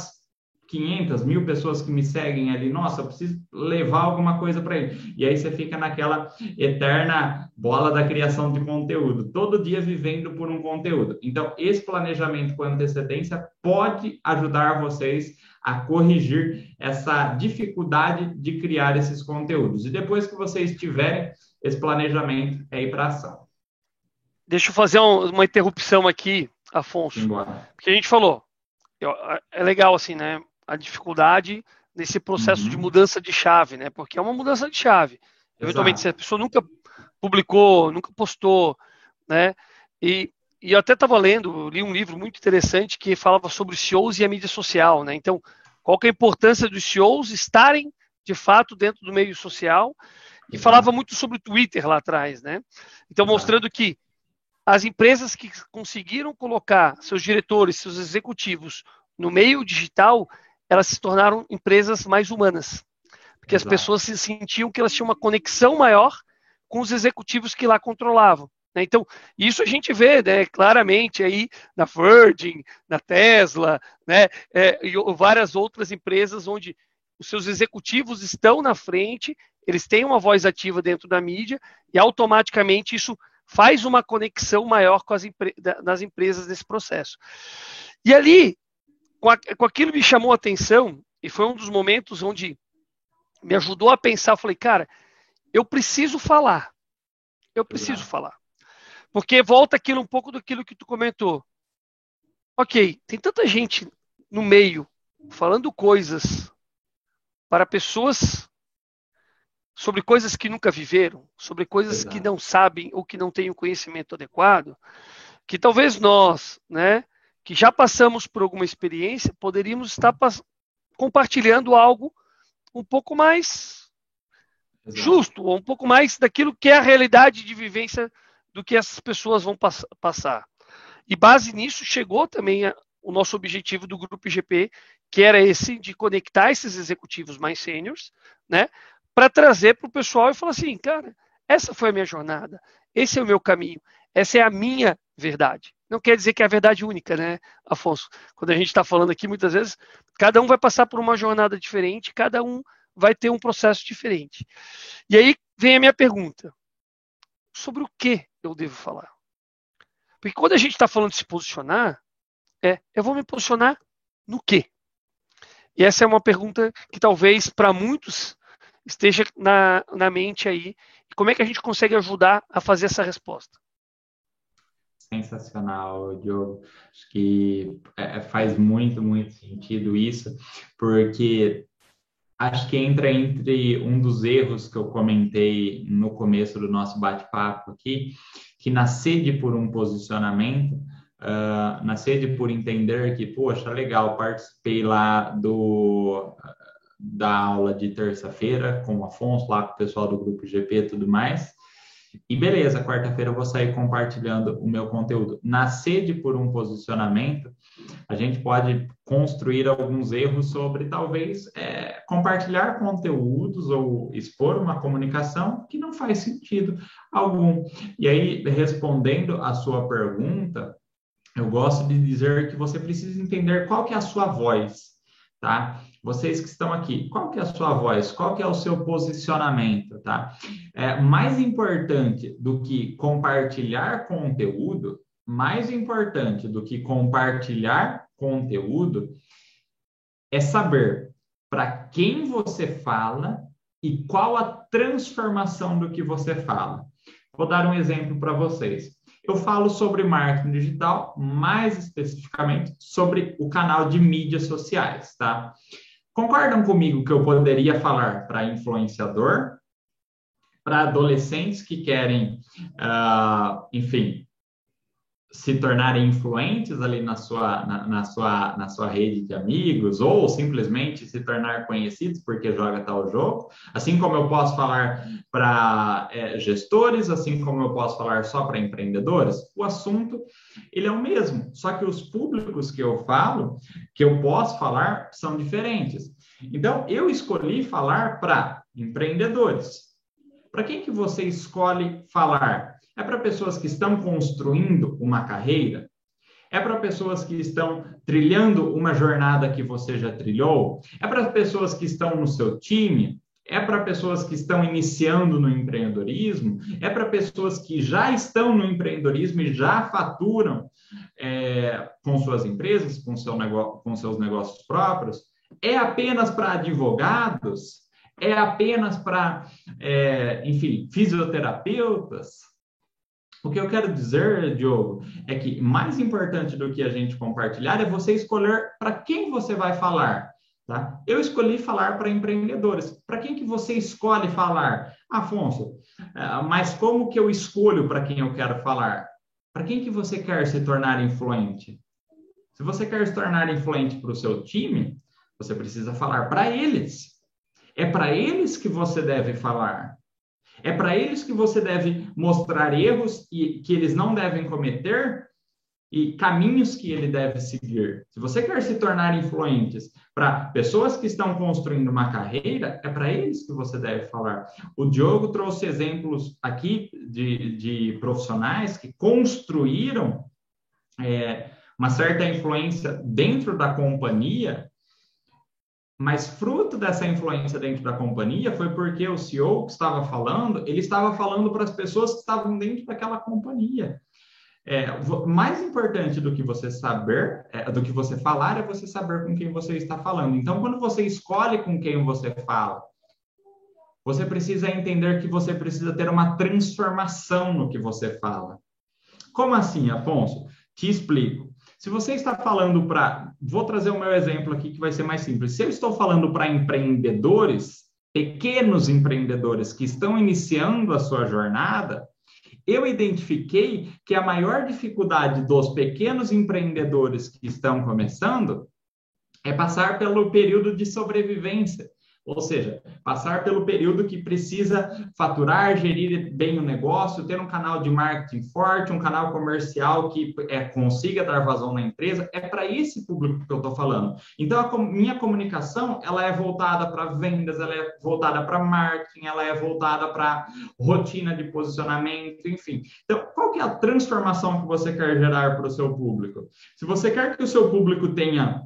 500 mil pessoas que me seguem ali. Nossa, eu preciso levar alguma coisa para ele. E aí você fica naquela eterna bola da criação de conteúdo, todo dia vivendo por um conteúdo. Então, esse planejamento com antecedência pode ajudar vocês a corrigir essa dificuldade de criar esses conteúdos. E depois que vocês tiverem esse planejamento, é ir para ação. Deixa eu fazer um, uma interrupção aqui, Afonso. Embora. Porque a gente falou, é legal assim, né? A dificuldade nesse processo uhum. de mudança de chave, né? Porque é uma mudança de chave. Exato. Eventualmente, se a pessoa nunca publicou, nunca postou, né? E, e eu até estava lendo, li um livro muito interessante que falava sobre os CEOs e a mídia social, né? Então, qual que é a importância dos CEOs estarem, de fato, dentro do meio social? E falava muito sobre o Twitter lá atrás, né? Então, mostrando que as empresas que conseguiram colocar seus diretores, seus executivos no meio digital, elas se tornaram empresas mais humanas. Porque Exato. as pessoas se sentiam que elas tinham uma conexão maior com os executivos que lá controlavam. Né? Então, isso a gente vê né, claramente aí na Virgin, na Tesla, né, é, e várias outras empresas onde os seus executivos estão na frente, eles têm uma voz ativa dentro da mídia e automaticamente isso faz uma conexão maior com as empre das empresas nesse processo. E ali, com, a, com aquilo me chamou a atenção, e foi um dos momentos onde me ajudou a pensar, eu falei, cara, eu preciso falar. Eu preciso falar. Porque volta aquilo um pouco daquilo que tu comentou. Ok, tem tanta gente no meio falando coisas para pessoas sobre coisas que nunca viveram, sobre coisas Exato. que não sabem ou que não têm o conhecimento adequado, que talvez nós, né, que já passamos por alguma experiência, poderíamos estar compartilhando algo um pouco mais Exato. justo, ou um pouco mais daquilo que é a realidade de vivência do que essas pessoas vão pass passar. E base nisso chegou também a, o nosso objetivo do grupo IGP, que era esse de conectar esses executivos mais sêniores, né, para trazer para o pessoal e falar assim, cara, essa foi a minha jornada, esse é o meu caminho, essa é a minha verdade. Não quer dizer que é a verdade única, né, Afonso? Quando a gente está falando aqui, muitas vezes, cada um vai passar por uma jornada diferente, cada um vai ter um processo diferente. E aí vem a minha pergunta: sobre o que eu devo falar? Porque quando a gente está falando de se posicionar, é, eu vou me posicionar no quê? E essa é uma pergunta que talvez para muitos esteja na, na mente aí. Como é que a gente consegue ajudar a fazer essa resposta? Sensacional, Diogo. Acho que é, faz muito, muito sentido isso, porque acho que entra entre um dos erros que eu comentei no começo do nosso bate-papo aqui, que na sede por um posicionamento, uh, na sede por entender que, poxa, legal, participei lá do da aula de terça-feira com o Afonso, lá com o pessoal do grupo GP e tudo mais, e beleza, quarta-feira eu vou sair compartilhando o meu conteúdo. Na sede por um posicionamento, a gente pode construir alguns erros sobre talvez é, compartilhar conteúdos ou expor uma comunicação que não faz sentido algum. E aí, respondendo a sua pergunta, eu gosto de dizer que você precisa entender qual que é a sua voz, tá? Vocês que estão aqui, qual que é a sua voz? Qual que é o seu posicionamento, tá? É, mais importante do que compartilhar conteúdo, mais importante do que compartilhar conteúdo é saber para quem você fala e qual a transformação do que você fala. Vou dar um exemplo para vocês. Eu falo sobre marketing digital, mais especificamente sobre o canal de mídias sociais, tá? Concordam comigo que eu poderia falar para influenciador, para adolescentes que querem, uh, enfim, se tornarem influentes ali na sua, na, na, sua, na sua rede de amigos, ou simplesmente se tornar conhecidos porque joga tal jogo, assim como eu posso falar para é, gestores, assim como eu posso falar só para empreendedores, o assunto ele é o mesmo, só que os públicos que eu falo, que eu posso falar, são diferentes. Então, eu escolhi falar para empreendedores. Para quem que você escolhe falar? É para pessoas que estão construindo uma carreira? É para pessoas que estão trilhando uma jornada que você já trilhou? É para pessoas que estão no seu time? É para pessoas que estão iniciando no empreendedorismo? É para pessoas que já estão no empreendedorismo e já faturam é, com suas empresas, com, seu negócio, com seus negócios próprios? É apenas para advogados? É apenas para, é, enfim, fisioterapeutas? O que eu quero dizer, Diogo, é que mais importante do que a gente compartilhar é você escolher para quem você vai falar. Tá? Eu escolhi falar para empreendedores. Para quem que você escolhe falar? Afonso, é, mas como que eu escolho para quem eu quero falar? Para quem que você quer se tornar influente? Se você quer se tornar influente para o seu time, você precisa falar para eles. É para eles que você deve falar. É para eles que você deve mostrar erros e que eles não devem cometer e caminhos que ele deve seguir. Se você quer se tornar influentes para pessoas que estão construindo uma carreira, é para eles que você deve falar. O Diogo trouxe exemplos aqui de, de profissionais que construíram é, uma certa influência dentro da companhia mas fruto dessa influência dentro da companhia foi porque o CEO que estava falando, ele estava falando para as pessoas que estavam dentro daquela companhia. É, mais importante do que você saber, é, do que você falar, é você saber com quem você está falando. Então, quando você escolhe com quem você fala, você precisa entender que você precisa ter uma transformação no que você fala. Como assim, Afonso? Te explico. Se você está falando para. Vou trazer o meu exemplo aqui que vai ser mais simples. Se eu estou falando para empreendedores, pequenos empreendedores que estão iniciando a sua jornada, eu identifiquei que a maior dificuldade dos pequenos empreendedores que estão começando é passar pelo período de sobrevivência. Ou seja, passar pelo período que precisa faturar, gerir bem o negócio, ter um canal de marketing forte, um canal comercial que é, consiga dar vazão na empresa, é para esse público que eu estou falando. Então, a minha comunicação, ela é voltada para vendas, ela é voltada para marketing, ela é voltada para rotina de posicionamento, enfim. Então, qual que é a transformação que você quer gerar para o seu público? Se você quer que o seu público tenha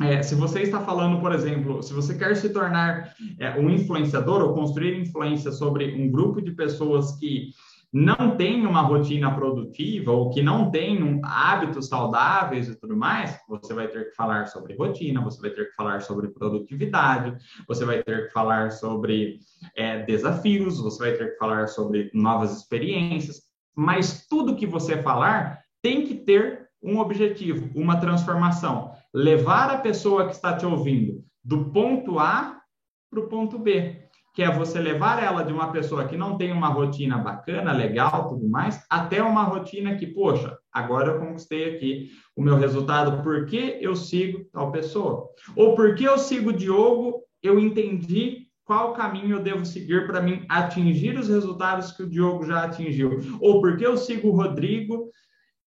é, se você está falando, por exemplo, se você quer se tornar é, um influenciador ou construir influência sobre um grupo de pessoas que não tem uma rotina produtiva ou que não tem um, hábitos saudáveis e tudo mais, você vai ter que falar sobre rotina, você vai ter que falar sobre produtividade, você vai ter que falar sobre é, desafios, você vai ter que falar sobre novas experiências, mas tudo que você falar tem que ter um objetivo, uma transformação levar a pessoa que está te ouvindo do ponto A para o ponto B, que é você levar ela de uma pessoa que não tem uma rotina bacana, legal, tudo mais, até uma rotina que, poxa, agora eu conquistei aqui o meu resultado, porque eu sigo tal pessoa? Ou porque eu sigo o Diogo, eu entendi qual caminho eu devo seguir para mim atingir os resultados que o Diogo já atingiu? Ou porque eu sigo o Rodrigo,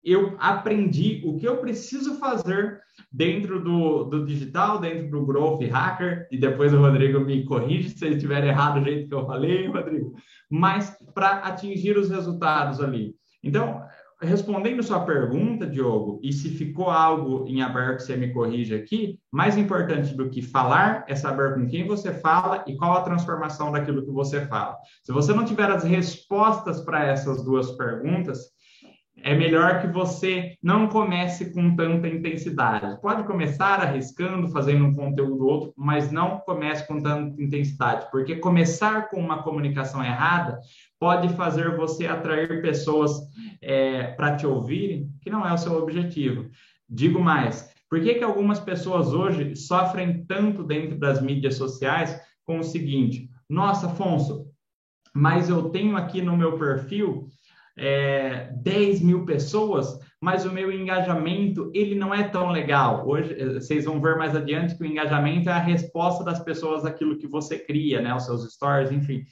eu aprendi o que eu preciso fazer dentro do, do digital, dentro do Growth Hacker, e depois o Rodrigo me corrige se eu estiver errado do jeito que eu falei, *laughs* Rodrigo, mas para atingir os resultados ali. Então, respondendo sua pergunta, Diogo, e se ficou algo em aberto, você me corrige aqui, mais importante do que falar é saber com quem você fala e qual a transformação daquilo que você fala. Se você não tiver as respostas para essas duas perguntas, é melhor que você não comece com tanta intensidade. Pode começar arriscando, fazendo um conteúdo outro, mas não comece com tanta intensidade, porque começar com uma comunicação errada pode fazer você atrair pessoas é, para te ouvirem, que não é o seu objetivo. Digo mais, por que, que algumas pessoas hoje sofrem tanto dentro das mídias sociais com o seguinte: nossa, Afonso, mas eu tenho aqui no meu perfil é, 10 mil pessoas, mas o meu engajamento ele não é tão legal. Hoje eh, vocês vão ver mais adiante que o engajamento é a resposta das pessoas àquilo que você cria, né? Os seus stories, enfim.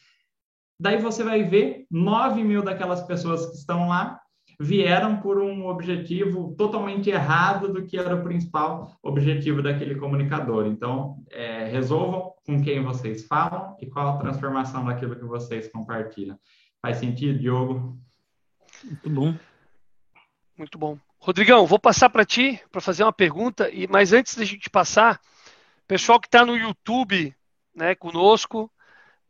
Daí você vai ver 9 mil daquelas pessoas que estão lá vieram por um objetivo totalmente errado do que era o principal objetivo daquele comunicador. Então, é, resolvam com quem vocês falam e qual a transformação daquilo que vocês compartilham. Faz sentido, Diogo? Muito bom. Muito bom. Rodrigão, vou passar para ti para fazer uma pergunta, e mas antes da gente passar, pessoal que está no YouTube, né, conosco,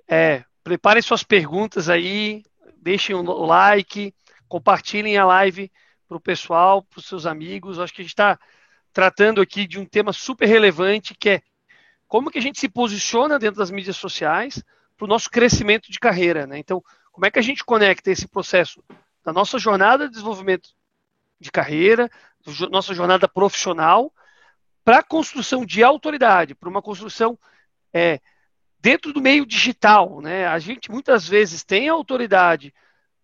é, preparem suas perguntas aí, deixem o like, compartilhem a live para o pessoal, para os seus amigos. Acho que a gente está tratando aqui de um tema super relevante, que é como que a gente se posiciona dentro das mídias sociais para o nosso crescimento de carreira. Né? Então, como é que a gente conecta esse processo da nossa jornada de desenvolvimento de carreira, nossa jornada profissional, para a construção de autoridade, para uma construção é, dentro do meio digital. Né? A gente muitas vezes tem autoridade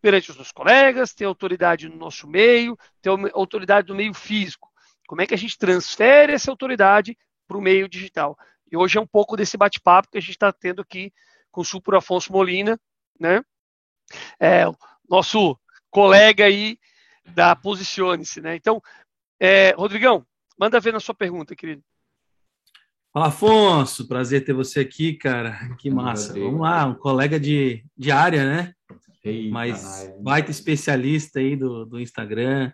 perante os nossos colegas, tem autoridade no nosso meio, tem autoridade no meio físico. Como é que a gente transfere essa autoridade para o meio digital? E hoje é um pouco desse bate-papo que a gente está tendo aqui com o Supro Afonso Molina, né? É, nosso colega aí da Posicione-se, né? Então, é, Rodrigão, manda ver na sua pergunta, querido. Fala, Afonso, prazer ter você aqui, cara. Que massa. Vamos lá, um colega de, de área, né? Eita, Mas baita especialista aí do, do Instagram.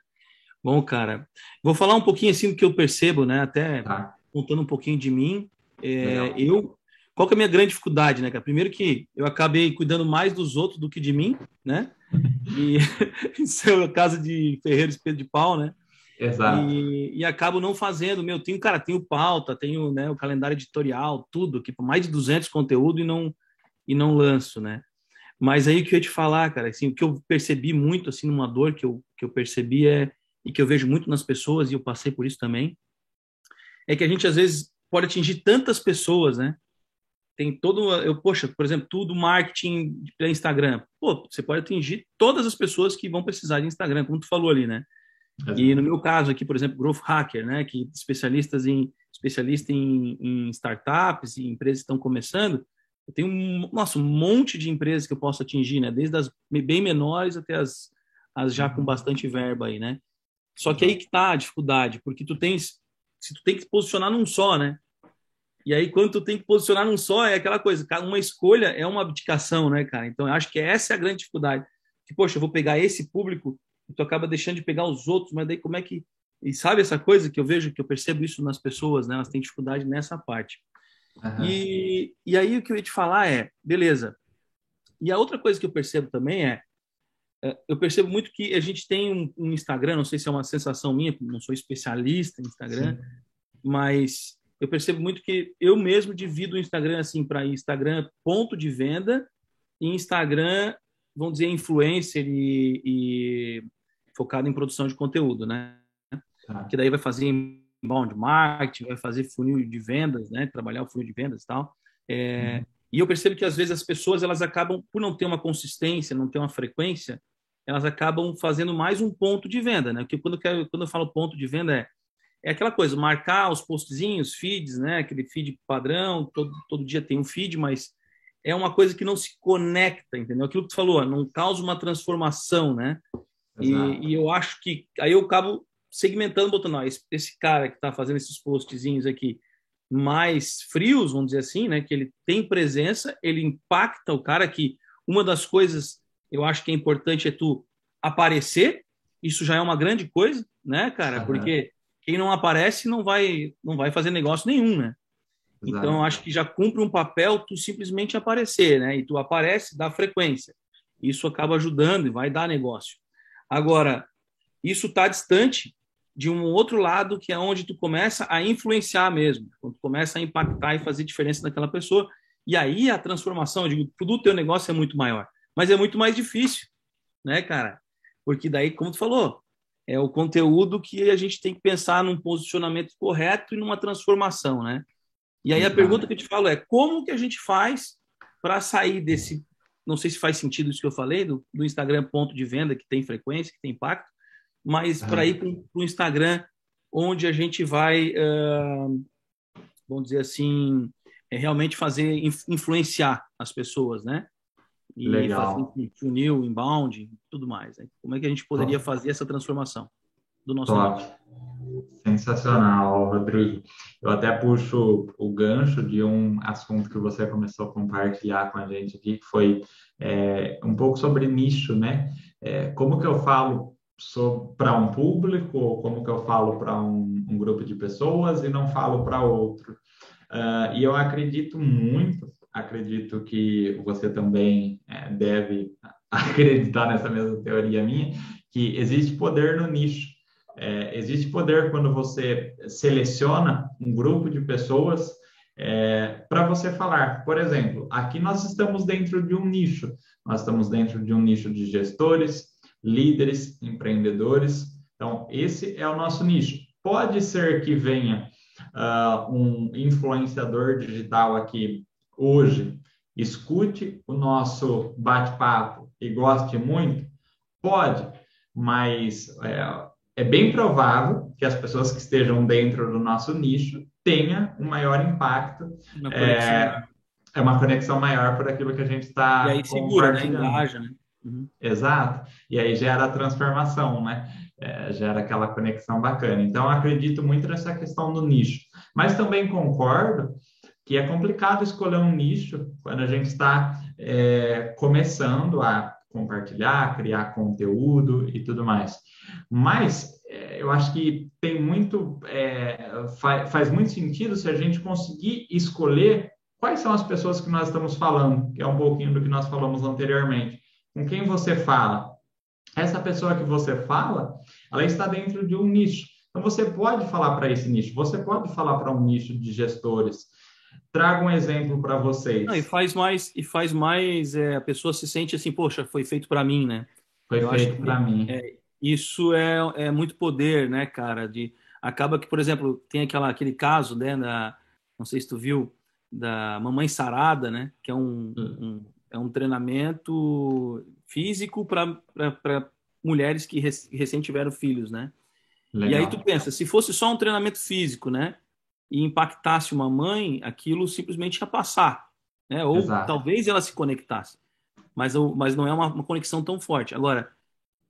Bom, cara, vou falar um pouquinho assim do que eu percebo, né? Até tá. contando um pouquinho de mim. É, eu, qual que é a minha grande dificuldade, né, cara? Primeiro que eu acabei cuidando mais dos outros do que de mim, né? E isso é o caso de Ferreiro Espelho de Pau, né? Exato. E, e acabo não fazendo. Meu, tenho, cara, tenho pauta, tenho né, o calendário editorial, tudo, aqui, mais de 200 conteúdo e não, e não lanço, né? Mas aí o que eu ia te falar, cara, assim, o que eu percebi muito, assim, numa dor que eu, que eu percebi é, e que eu vejo muito nas pessoas, e eu passei por isso também, é que a gente, às vezes, pode atingir tantas pessoas, né? Tem todo, eu poxa, por exemplo, tudo marketing para Instagram. Pô, você pode atingir todas as pessoas que vão precisar de Instagram, como tu falou ali, né? E no meu caso aqui, por exemplo, Growth Hacker, né, que especialistas em especialista em, em startups e empresas que estão começando, eu tenho um, nossa, um monte de empresas que eu posso atingir, né, desde as bem menores até as, as já com uhum. bastante verba aí, né? Só que aí que tá a dificuldade, porque tu tens se tu tem que posicionar num só, né? E aí, quando tu tem que posicionar num só, é aquela coisa, uma escolha é uma abdicação, né, cara? Então, eu acho que essa é a grande dificuldade. Que, poxa, eu vou pegar esse público e tu acaba deixando de pegar os outros, mas daí como é que... E sabe essa coisa que eu vejo, que eu percebo isso nas pessoas, né? Elas têm dificuldade nessa parte. Uhum. E, e aí, o que eu ia te falar é, beleza. E a outra coisa que eu percebo também é, é eu percebo muito que a gente tem um, um Instagram, não sei se é uma sensação minha, não sou especialista em Instagram, Sim. mas eu percebo muito que eu mesmo divido o Instagram assim para Instagram ponto de venda e Instagram, vamos dizer, influencer e, e focado em produção de conteúdo, né? Tá. Que daí vai fazer inbound marketing, vai fazer funil de vendas, né? Trabalhar o funil de vendas e tal. É, uhum. E eu percebo que às vezes as pessoas elas acabam por não ter uma consistência, não ter uma frequência, elas acabam fazendo mais um ponto de venda, né? Porque quando eu, quero, quando eu falo ponto de venda é é aquela coisa, marcar os postzinhos, feeds, né? Aquele feed padrão, todo, todo dia tem um feed, mas é uma coisa que não se conecta, entendeu? Aquilo que tu falou, não causa uma transformação, né? E, e, eu acho que aí eu acabo segmentando, botando, ó, esse, esse cara que está fazendo esses postzinhos aqui mais frios, vamos dizer assim, né? Que ele tem presença, ele impacta o cara que uma das coisas eu acho que é importante é tu aparecer, isso já é uma grande coisa, né, cara? Porque quem não aparece não vai não vai fazer negócio nenhum, né? Exato. Então acho que já cumpre um papel tu simplesmente aparecer, né? E tu aparece, dá frequência. Isso acaba ajudando e vai dar negócio. Agora, isso está distante de um outro lado que é onde tu começa a influenciar mesmo, quando tu começa a impactar e fazer diferença naquela pessoa. E aí a transformação, digo, tudo o teu negócio é muito maior, mas é muito mais difícil, né, cara? Porque daí, como tu falou, é o conteúdo que a gente tem que pensar num posicionamento correto e numa transformação, né? E aí a pergunta que eu te falo é como que a gente faz para sair desse, não sei se faz sentido isso que eu falei, do, do Instagram ponto de venda, que tem frequência, que tem impacto, mas para ir para o Instagram, onde a gente vai, uh, vamos dizer assim, é realmente fazer, influenciar as pessoas, né? E Legal. fazer funil, inbound, tudo mais. Né? Como é que a gente poderia Top. fazer essa transformação do nosso Top. negócio? Sensacional, Rodrigo. Eu até puxo o gancho de um assunto que você começou a compartilhar com a gente aqui, que foi é, um pouco sobre nicho, né? É, como que eu falo para um público, como que eu falo para um, um, grupo de pessoas e não falo para outro. Uh, e eu acredito muito, acredito que você também é, deve *laughs* acreditar nessa mesma teoria minha, que existe poder no nicho. É, existe poder quando você seleciona um grupo de pessoas é, para você falar. Por exemplo, aqui nós estamos dentro de um nicho. Nós estamos dentro de um nicho de gestores, líderes, empreendedores. Então, esse é o nosso nicho. Pode ser que venha uh, um influenciador digital aqui hoje, escute o nosso bate-papo e goste muito? Pode, mas é, é bem provável que as pessoas que estejam dentro do nosso nicho tenha um maior impacto. É, é, uma conexão maior por aquilo que a gente está. E aí segura, né? Engaja, né? Uhum. Exato. E aí gera a transformação, né? É, gera aquela conexão bacana. Então, acredito muito nessa questão do nicho. Mas também concordo que é complicado escolher um nicho quando a gente está é, começando a compartilhar, criar conteúdo e tudo mais. Mas é, eu acho que tem muito, é, faz, faz muito sentido se a gente conseguir escolher quais são as pessoas que nós estamos falando, que é um pouquinho do que nós falamos anteriormente com quem você fala. Essa pessoa que você fala, ela está dentro de um nicho. Então, você pode falar para esse nicho, você pode falar para um nicho de gestores. Traga um exemplo para vocês. Não, e faz mais, e faz mais é, a pessoa se sente assim, poxa, foi feito para mim, né? Foi Eu feito para mim. É, isso é, é muito poder, né, cara? De, acaba que, por exemplo, tem aquela, aquele caso, né, da, não sei se tu viu, da mamãe sarada, né? Que é um, hum. um é um treinamento físico para mulheres que rec recém tiveram filhos, né? Legal. E aí tu pensa, se fosse só um treinamento físico, né? E impactasse uma mãe, aquilo simplesmente ia passar, né? Ou Exato. talvez ela se conectasse, mas, mas não é uma, uma conexão tão forte. Agora,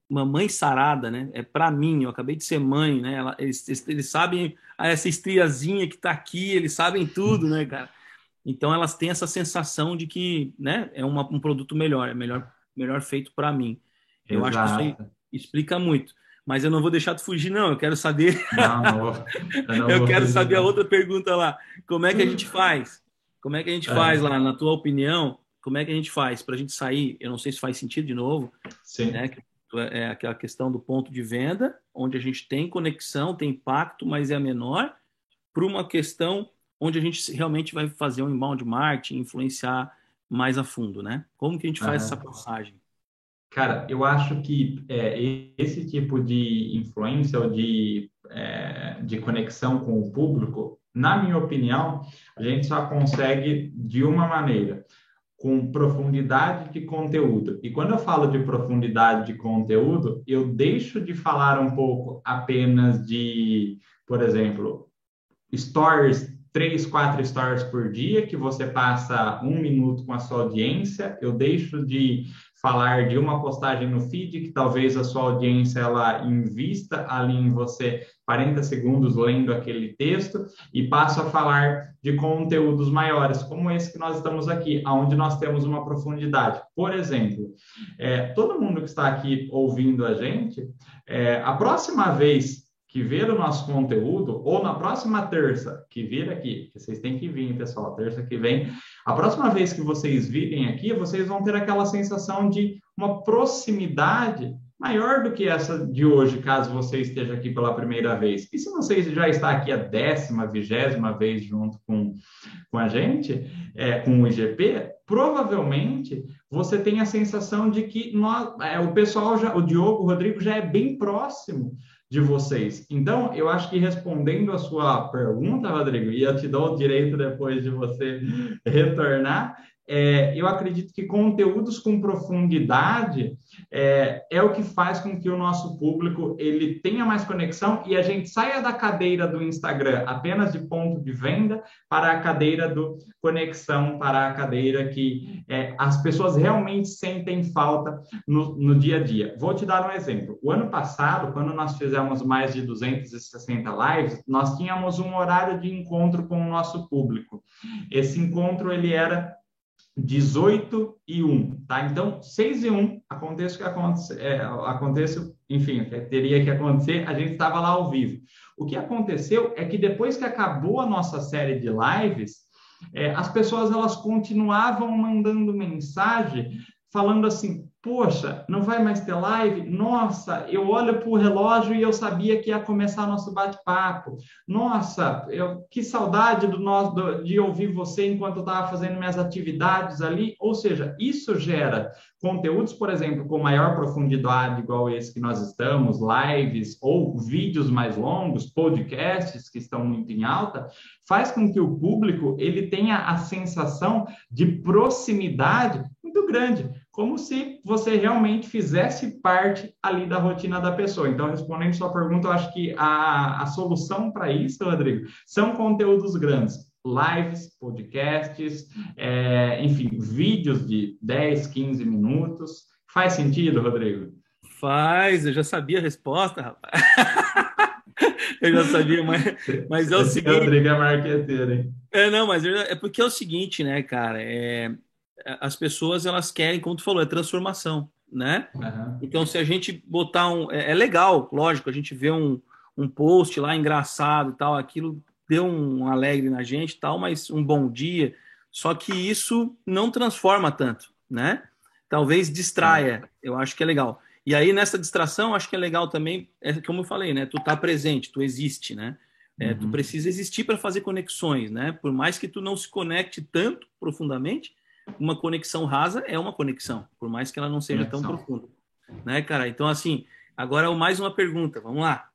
uma mãe sarada, né? É para mim, eu acabei de ser mãe, né? Ela, eles, eles sabem essa estriazinha que tá aqui, eles sabem tudo, né, cara? Então elas têm essa sensação de que, né, é uma, um produto melhor, é melhor, melhor feito para mim. Eu Exato. acho que isso aí explica muito. Mas eu não vou deixar de fugir, não. Eu quero saber. Não, não *laughs* eu, não eu quero saber a outra pergunta lá. Como é que a gente faz? Como é que a gente é. faz lá, na tua opinião? Como é que a gente faz para a gente sair? Eu não sei se faz sentido de novo. Sim. Né? É aquela questão do ponto de venda, onde a gente tem conexão, tem impacto, mas é menor, para uma questão onde a gente realmente vai fazer um inbound marketing, influenciar mais a fundo, né? Como que a gente faz essa passagem? Cara, eu acho que é, esse tipo de influência ou de, é, de conexão com o público na minha opinião, a gente só consegue de uma maneira, com profundidade de conteúdo. E quando eu falo de profundidade de conteúdo, eu deixo de falar um pouco apenas de, por exemplo, stories três, quatro stories por dia, que você passa um minuto com a sua audiência. Eu deixo de falar de uma postagem no feed, que talvez a sua audiência ela invista ali em você 40 segundos lendo aquele texto, e passo a falar de conteúdos maiores, como esse que nós estamos aqui, onde nós temos uma profundidade. Por exemplo, é, todo mundo que está aqui ouvindo a gente, é, a próxima vez que ver o nosso conteúdo, ou na próxima terça que vir aqui, que vocês têm que vir, pessoal, terça que vem, a próxima vez que vocês virem aqui, vocês vão ter aquela sensação de uma proximidade maior do que essa de hoje, caso você esteja aqui pela primeira vez. E se você já está aqui a décima, vigésima vez junto com, com a gente, é, com o IGP, provavelmente você tem a sensação de que nós, é, o pessoal já, o Diogo, o Rodrigo já é bem próximo de vocês. Então, eu acho que respondendo a sua pergunta, Rodrigo, e eu te dou o direito depois de você *laughs* retornar, é, eu acredito que conteúdos com profundidade é, é, o que faz com que o nosso público ele tenha mais conexão e a gente saia da cadeira do Instagram apenas de ponto de venda para a cadeira do conexão, para a cadeira que é, as pessoas realmente sentem falta no, no dia a dia. Vou te dar um exemplo. O ano passado, quando nós fizemos mais de 260 lives, nós tínhamos um horário de encontro com o nosso público. Esse encontro ele era 18 e 1, tá? Então, 6 e 1, aconteça o que é, aconteça, enfim, teria que acontecer, a gente estava lá ao vivo. O que aconteceu é que depois que acabou a nossa série de lives, é, as pessoas elas continuavam mandando mensagem falando assim: Poxa, não vai mais ter live? Nossa, eu olho para o relógio e eu sabia que ia começar nosso bate-papo. Nossa, eu, que saudade do nosso, do, de ouvir você enquanto eu estava fazendo minhas atividades ali. Ou seja, isso gera conteúdos, por exemplo, com maior profundidade, igual esse que nós estamos, lives ou vídeos mais longos, podcasts que estão muito em alta, faz com que o público ele tenha a sensação de proximidade muito grande como se você realmente fizesse parte ali da rotina da pessoa. Então, respondendo sua pergunta, eu acho que a, a solução para isso, Rodrigo, são conteúdos grandes. Lives, podcasts, é, enfim, vídeos de 10, 15 minutos. Faz sentido, Rodrigo? Faz, eu já sabia a resposta, rapaz. *laughs* eu já sabia, mas, mas é o Esse seguinte. Rodrigo é marqueteiro, hein? É, não, mas é porque é o seguinte, né, cara? É, as pessoas elas querem, como tu falou, é transformação, né? Uhum. Então, se a gente botar um. É, é, legal, lógico, a gente vê um, um post lá engraçado e tal, aquilo deu um alegre na gente tal, mas um bom dia. Só que isso não transforma tanto, né? Talvez distraia, eu acho que é legal. E aí, nessa distração, acho que é legal também, é como eu falei, né? Tu tá presente, tu existe, né? É, uhum. Tu precisa existir para fazer conexões, né? Por mais que tu não se conecte tanto profundamente, uma conexão rasa é uma conexão, por mais que ela não seja conexão. tão profunda. Né, cara? Então, assim, agora mais uma pergunta, vamos lá.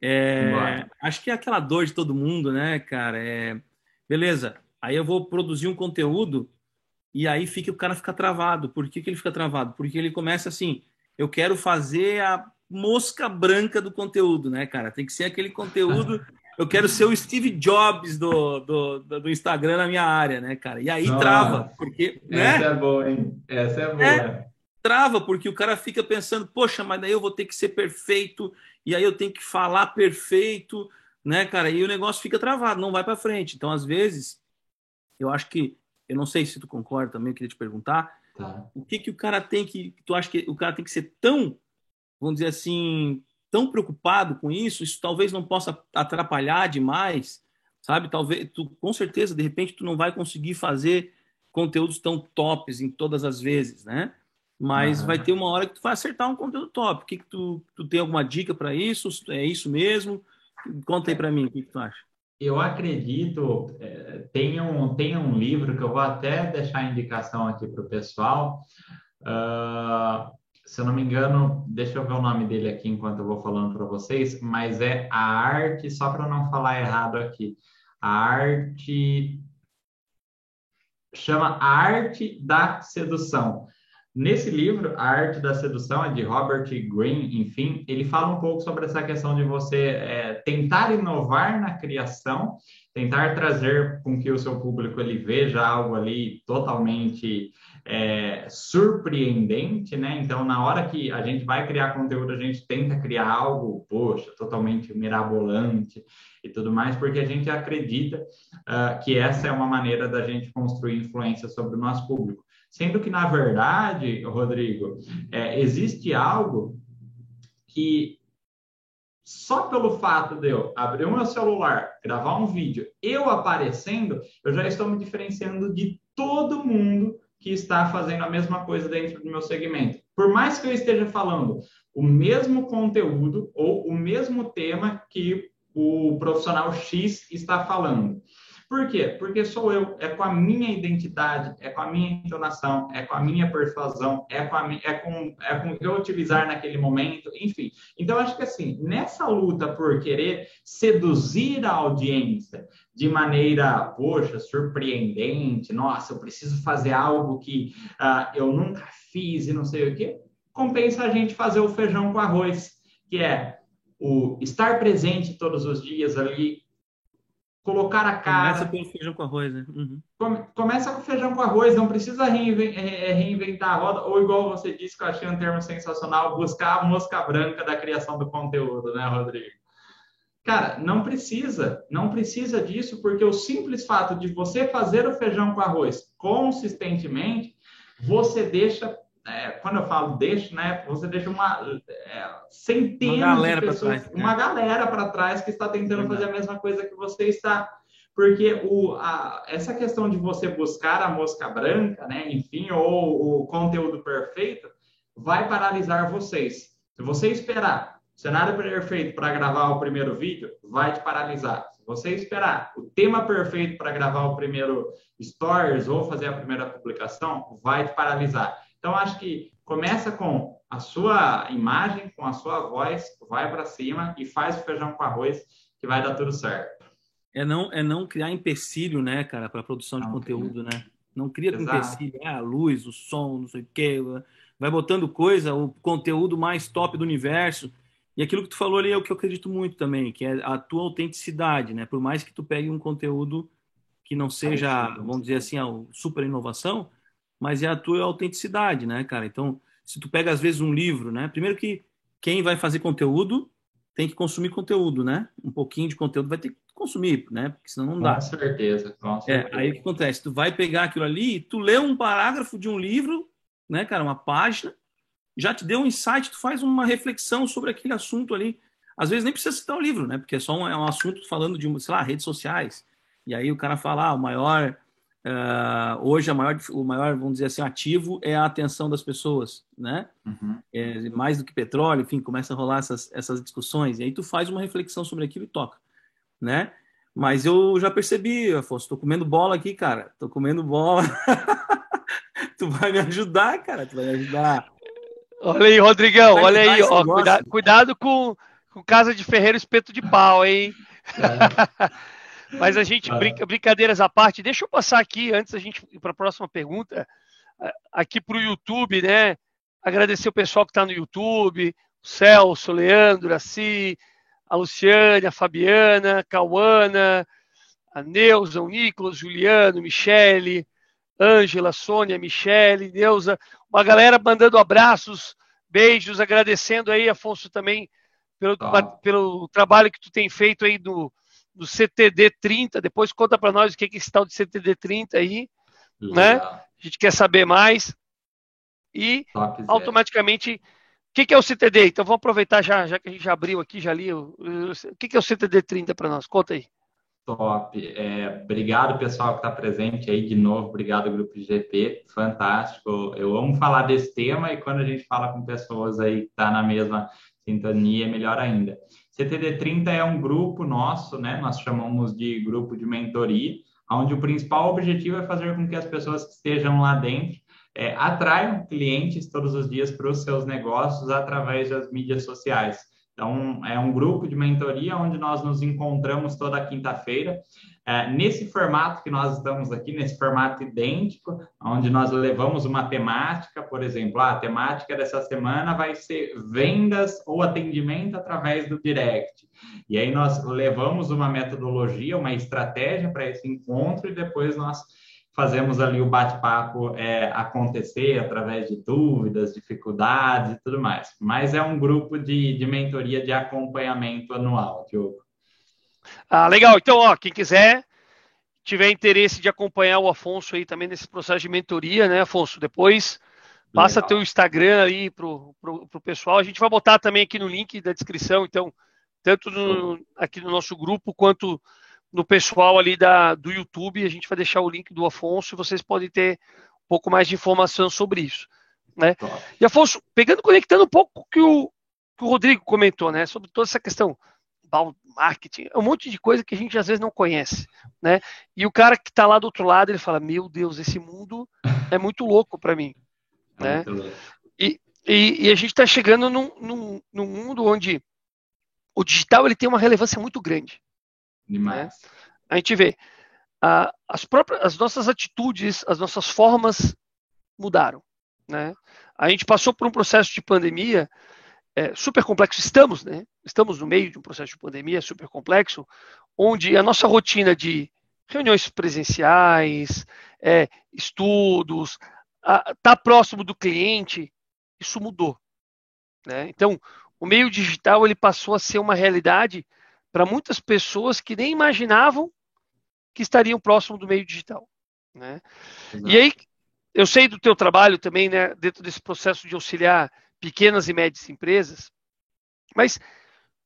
É, acho que é aquela dor de todo mundo, né, cara? É, beleza, aí eu vou produzir um conteúdo e aí fica, o cara fica travado. Por que, que ele fica travado? Porque ele começa assim, eu quero fazer a mosca branca do conteúdo, né, cara? Tem que ser aquele conteúdo *laughs* eu quero ser o Steve Jobs do, do, do Instagram na minha área, né, cara? E aí trava, porque. Né? Essa é boa, hein? Essa é boa. É, trava, porque o cara fica pensando, poxa, mas daí eu vou ter que ser perfeito, e aí eu tenho que falar perfeito, né, cara? E o negócio fica travado, não vai para frente. Então, às vezes, eu acho que. Eu não sei se tu concorda também, eu queria te perguntar. Tá. O que, que o cara tem que. Tu acha que o cara tem que ser tão, vamos dizer assim, tão preocupado com isso, isso talvez não possa atrapalhar demais, sabe? Talvez tu, com certeza, de repente tu não vai conseguir fazer conteúdos tão tops em todas as vezes, né? Mas uhum. vai ter uma hora que tu vai acertar um conteúdo top. O que, que tu, tu tem alguma dica para isso? É isso mesmo? Conta aí para mim, o que, que tu acha? Eu acredito, é, tem, um, tem um livro que eu vou até deixar a indicação aqui para o pessoal. Uh, se eu não me engano, deixa eu ver o nome dele aqui enquanto eu vou falando para vocês, mas é a arte, só para não falar errado aqui, a arte chama A Arte da Sedução. Nesse livro, A Arte da Sedução, é de Robert Greene, enfim, ele fala um pouco sobre essa questão de você é, tentar inovar na criação, tentar trazer com que o seu público ele veja algo ali totalmente é, surpreendente, né? Então, na hora que a gente vai criar conteúdo, a gente tenta criar algo, poxa, totalmente mirabolante e tudo mais, porque a gente acredita uh, que essa é uma maneira da gente construir influência sobre o nosso público. Sendo que, na verdade, Rodrigo, é, existe algo que só pelo fato de eu abrir o meu celular, gravar um vídeo, eu aparecendo, eu já estou me diferenciando de todo mundo que está fazendo a mesma coisa dentro do meu segmento. Por mais que eu esteja falando o mesmo conteúdo ou o mesmo tema que o profissional X está falando. Por quê? Porque sou eu, é com a minha identidade, é com a minha entonação, é com a minha persuasão, é com, a, é com, é com o que eu utilizar naquele momento, enfim. Então, acho que assim, nessa luta por querer seduzir a audiência de maneira, poxa, surpreendente, nossa, eu preciso fazer algo que uh, eu nunca fiz e não sei o quê, compensa a gente fazer o feijão com arroz, que é o estar presente todos os dias ali, colocar a cara. Começa pelo feijão com arroz, né? Uhum. Começa com feijão com arroz, não precisa reinventar a roda, ou igual você disse, que eu achei um termo sensacional, buscar a mosca branca da criação do conteúdo, né, Rodrigo? Cara, não precisa, não precisa disso, porque o simples fato de você fazer o feijão com arroz consistentemente, você deixa é, quando eu falo deixa, né, você deixa uma é, centenas uma de pessoas, trás, uma né? galera para trás que está tentando fazer a mesma coisa que você está. Porque o, a, essa questão de você buscar a mosca branca, né, enfim, ou o conteúdo perfeito, vai paralisar vocês. Se você esperar o cenário perfeito para gravar o primeiro vídeo, vai te paralisar. Se você esperar o tema perfeito para gravar o primeiro stories ou fazer a primeira publicação, vai te paralisar. Então, acho que começa com a sua imagem, com a sua voz, vai para cima e faz o feijão com arroz, que vai dar tudo certo. É não, é não criar empecilho, né, cara, para a produção de não, conteúdo, né? Não cria Exato. empecilho, é a luz, o som, não sei o quê. Vai botando coisa, o conteúdo mais top do universo. E aquilo que tu falou ali é o que eu acredito muito também, que é a tua autenticidade, né? Por mais que tu pegue um conteúdo que não seja, vamos dizer assim, a super inovação, mas é a tua autenticidade, né, cara? Então, se tu pega às vezes um livro, né? Primeiro que quem vai fazer conteúdo tem que consumir conteúdo, né? Um pouquinho de conteúdo vai ter que consumir, né? Porque senão não dá. Com certeza, com certeza. É, aí o que acontece? Tu vai pegar aquilo ali, tu lê um parágrafo de um livro, né, cara, uma página, já te deu um insight, tu faz uma reflexão sobre aquele assunto ali. Às vezes nem precisa citar o livro, né? Porque é só um, é um assunto falando de, sei lá, redes sociais. E aí o cara fala, ah, o maior Uh, hoje, a maior, o maior, vamos dizer assim, ativo é a atenção das pessoas, né? Uhum. É, mais do que petróleo, enfim, começa a rolar essas, essas discussões. E aí tu faz uma reflexão sobre aquilo e toca, né? Mas eu já percebi, Afonso, tô comendo bola aqui, cara. Tô comendo bola. *laughs* tu vai me ajudar, cara. Tu vai me ajudar. Olha aí, Rodrigão, olha aí, ó, cuida, cuidado com, com casa de ferreiro espeto de pau, hein? É. *laughs* Mas a gente, ah. brinca, brincadeiras à parte, deixa eu passar aqui, antes da gente ir para a próxima pergunta, aqui para o YouTube, né? Agradecer o pessoal que está no YouTube, o Celso, o Leandro, a Si, a Luciane, a Fabiana, a Cauana, a Neuza, o Nicolas, Juliano, Michele, Ângela, Sônia, Michele, Neuza, uma galera mandando abraços, beijos, agradecendo aí, Afonso, também pelo, ah. pelo trabalho que tu tem feito aí no, do CTD 30. Depois conta para nós o que é esse tal de CTD 30 aí, né? A gente quer saber mais. E Top, automaticamente, o que, que é o CTD? Então vamos aproveitar já, já que a gente já abriu aqui, já li. O, o que, que é o CTD 30 para nós? Conta aí. Top. É, obrigado, pessoal, que está presente aí de novo. Obrigado, Grupo GP. Fantástico. Eu amo falar desse tema e quando a gente fala com pessoas aí que estão tá na mesma sintonia, é melhor ainda. CTD30 é um grupo nosso, né? Nós chamamos de grupo de mentoria, onde o principal objetivo é fazer com que as pessoas que estejam lá dentro é, atraiam clientes todos os dias para os seus negócios através das mídias sociais. Então, é um grupo de mentoria onde nós nos encontramos toda quinta-feira, é, nesse formato que nós estamos aqui, nesse formato idêntico, onde nós levamos uma temática, por exemplo, ah, a temática dessa semana vai ser vendas ou atendimento através do direct. E aí nós levamos uma metodologia, uma estratégia para esse encontro e depois nós fazemos ali o bate-papo é, acontecer através de dúvidas, dificuldades e tudo mais. Mas é um grupo de, de mentoria de acompanhamento anual, Diogo. Ah, legal. Então, ó, quem quiser, tiver interesse de acompanhar o Afonso aí também nesse processo de mentoria, né, Afonso? Depois passa legal. teu Instagram aí pro, pro, pro pessoal. A gente vai botar também aqui no link da descrição, então, tanto no, aqui no nosso grupo quanto no pessoal ali da, do YouTube. A gente vai deixar o link do Afonso e vocês podem ter um pouco mais de informação sobre isso. Né? E Afonso, pegando, conectando um pouco que o que o Rodrigo comentou, né, sobre toda essa questão marketing, é um monte de coisa que a gente às vezes não conhece, né? E o cara que está lá do outro lado, ele fala: "Meu Deus, esse mundo é muito louco para mim", é né? E, e, e, a gente está chegando num, num, num, mundo onde o digital ele tem uma relevância muito grande, Demais. Né? A gente vê as próprias, as nossas atitudes, as nossas formas mudaram, né? A gente passou por um processo de pandemia é, super complexo. Estamos, né? Estamos no meio de um processo de pandemia super complexo, onde a nossa rotina de reuniões presenciais, é, estudos, estar tá próximo do cliente, isso mudou. Né? Então, o meio digital ele passou a ser uma realidade para muitas pessoas que nem imaginavam que estariam próximo do meio digital. Né? E aí, eu sei do teu trabalho também, né, dentro desse processo de auxiliar pequenas e médias empresas, mas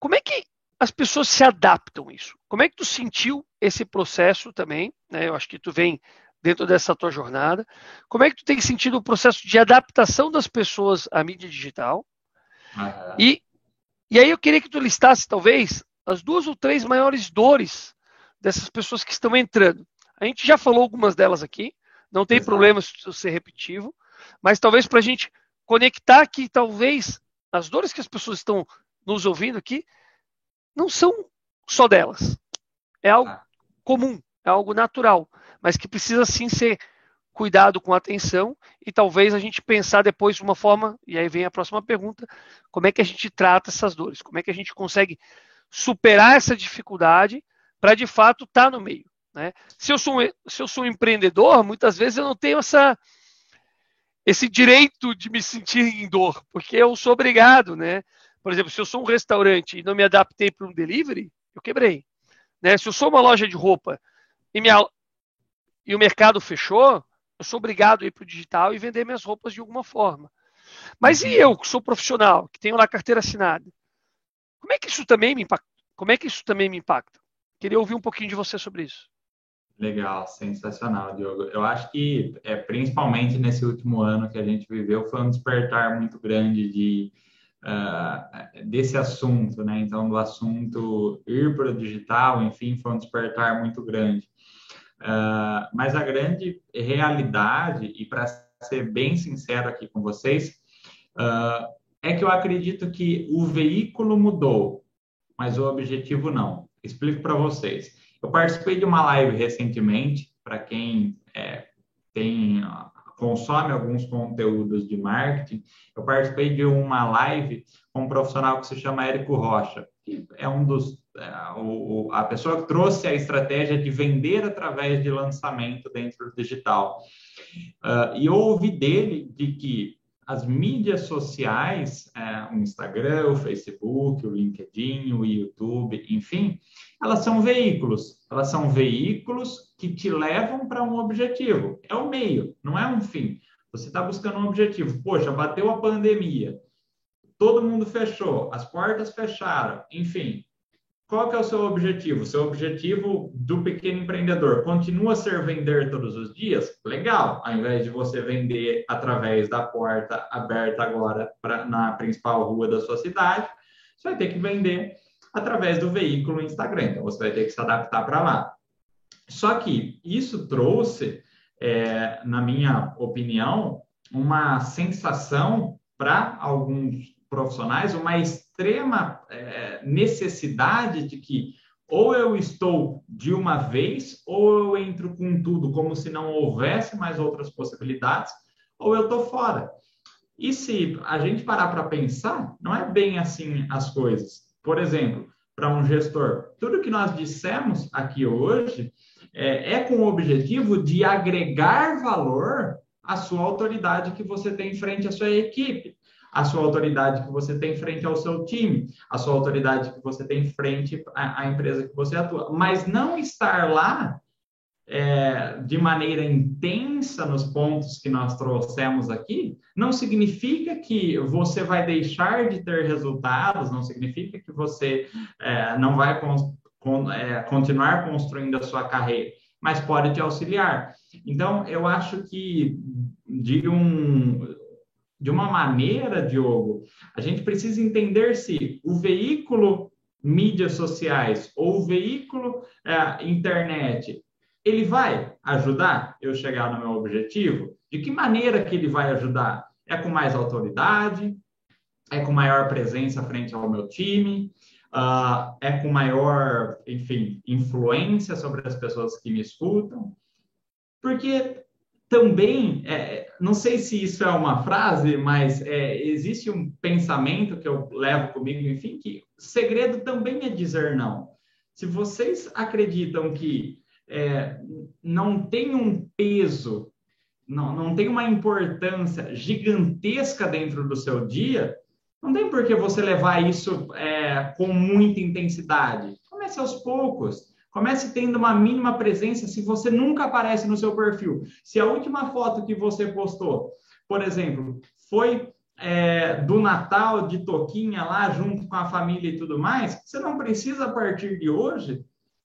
como é que as pessoas se adaptam a isso? Como é que tu sentiu esse processo também? Né? Eu acho que tu vem dentro dessa tua jornada. Como é que tu tem sentido o processo de adaptação das pessoas à mídia digital? Uhum. E, e aí eu queria que tu listasse, talvez, as duas ou três maiores dores dessas pessoas que estão entrando. A gente já falou algumas delas aqui, não tem Exato. problema se eu ser repetitivo, mas talvez para a gente conectar que talvez as dores que as pessoas estão nos ouvindo aqui não são só delas. É algo ah. comum, é algo natural, mas que precisa sim ser cuidado com atenção e talvez a gente pensar depois de uma forma, e aí vem a próxima pergunta, como é que a gente trata essas dores? Como é que a gente consegue superar essa dificuldade para de fato estar tá no meio. Né? Se, eu sou, se eu sou um empreendedor, muitas vezes eu não tenho essa, esse direito de me sentir em dor, porque eu sou obrigado, né? Por exemplo, se eu sou um restaurante e não me adaptei para um delivery, eu quebrei. Né? Se eu sou uma loja de roupa e, minha, e o mercado fechou, eu sou obrigado a ir para o digital e vender minhas roupas de alguma forma. Mas e uhum. eu, que sou profissional, que tenho lá carteira assinada? Como é que isso também me impacta? Como é que isso também me impacta? Queria ouvir um pouquinho de você sobre isso. Legal, sensacional, Diogo. Eu acho que, é, principalmente nesse último ano que a gente viveu, foi um despertar muito grande de, uh, desse assunto, né? Então, do assunto ir para o digital, enfim, foi um despertar muito grande. Uh, mas a grande realidade, e para ser bem sincero aqui com vocês, uh, é que eu acredito que o veículo mudou, mas o objetivo não. Explico para vocês. Eu participei de uma live recentemente, para quem é, tem consome alguns conteúdos de marketing, eu participei de uma live com um profissional que se chama Érico Rocha, que é um dos é, a pessoa que trouxe a estratégia de vender através de lançamento dentro do digital. Uh, e eu ouvi dele de que as mídias sociais, é, o Instagram, o Facebook, o LinkedIn, o YouTube, enfim, elas são veículos. Elas são veículos que te levam para um objetivo. É o meio, não é um fim. Você está buscando um objetivo. Poxa, bateu a pandemia, todo mundo fechou, as portas fecharam, enfim. Qual que é o seu objetivo? Seu objetivo do pequeno empreendedor continua a ser vender todos os dias? Legal, ao invés de você vender através da porta aberta agora pra, na principal rua da sua cidade, você vai ter que vender através do veículo Instagram. Então, você vai ter que se adaptar para lá. Só que isso trouxe, é, na minha opinião, uma sensação para alguns profissionais uma extrema é, necessidade de que ou eu estou de uma vez, ou eu entro com tudo como se não houvesse mais outras possibilidades, ou eu estou fora. E se a gente parar para pensar, não é bem assim as coisas. Por exemplo, para um gestor, tudo que nós dissemos aqui hoje é, é com o objetivo de agregar valor à sua autoridade que você tem frente à sua equipe a sua autoridade que você tem frente ao seu time, a sua autoridade que você tem frente à, à empresa que você atua. Mas não estar lá é, de maneira intensa nos pontos que nós trouxemos aqui, não significa que você vai deixar de ter resultados, não significa que você é, não vai con con é, continuar construindo a sua carreira, mas pode te auxiliar. Então, eu acho que de um de uma maneira, Diogo, a gente precisa entender se o veículo mídias sociais ou o veículo é, internet, ele vai ajudar eu chegar no meu objetivo? De que maneira que ele vai ajudar? É com mais autoridade? É com maior presença frente ao meu time? Uh, é com maior, enfim, influência sobre as pessoas que me escutam? Porque também, é, não sei se isso é uma frase, mas é, existe um pensamento que eu levo comigo, enfim, que segredo também é dizer não. Se vocês acreditam que é, não tem um peso, não, não tem uma importância gigantesca dentro do seu dia, não tem por que você levar isso é, com muita intensidade. Comece aos poucos. Comece tendo uma mínima presença se você nunca aparece no seu perfil. Se a última foto que você postou, por exemplo, foi é, do Natal de Toquinha lá junto com a família e tudo mais, você não precisa a partir de hoje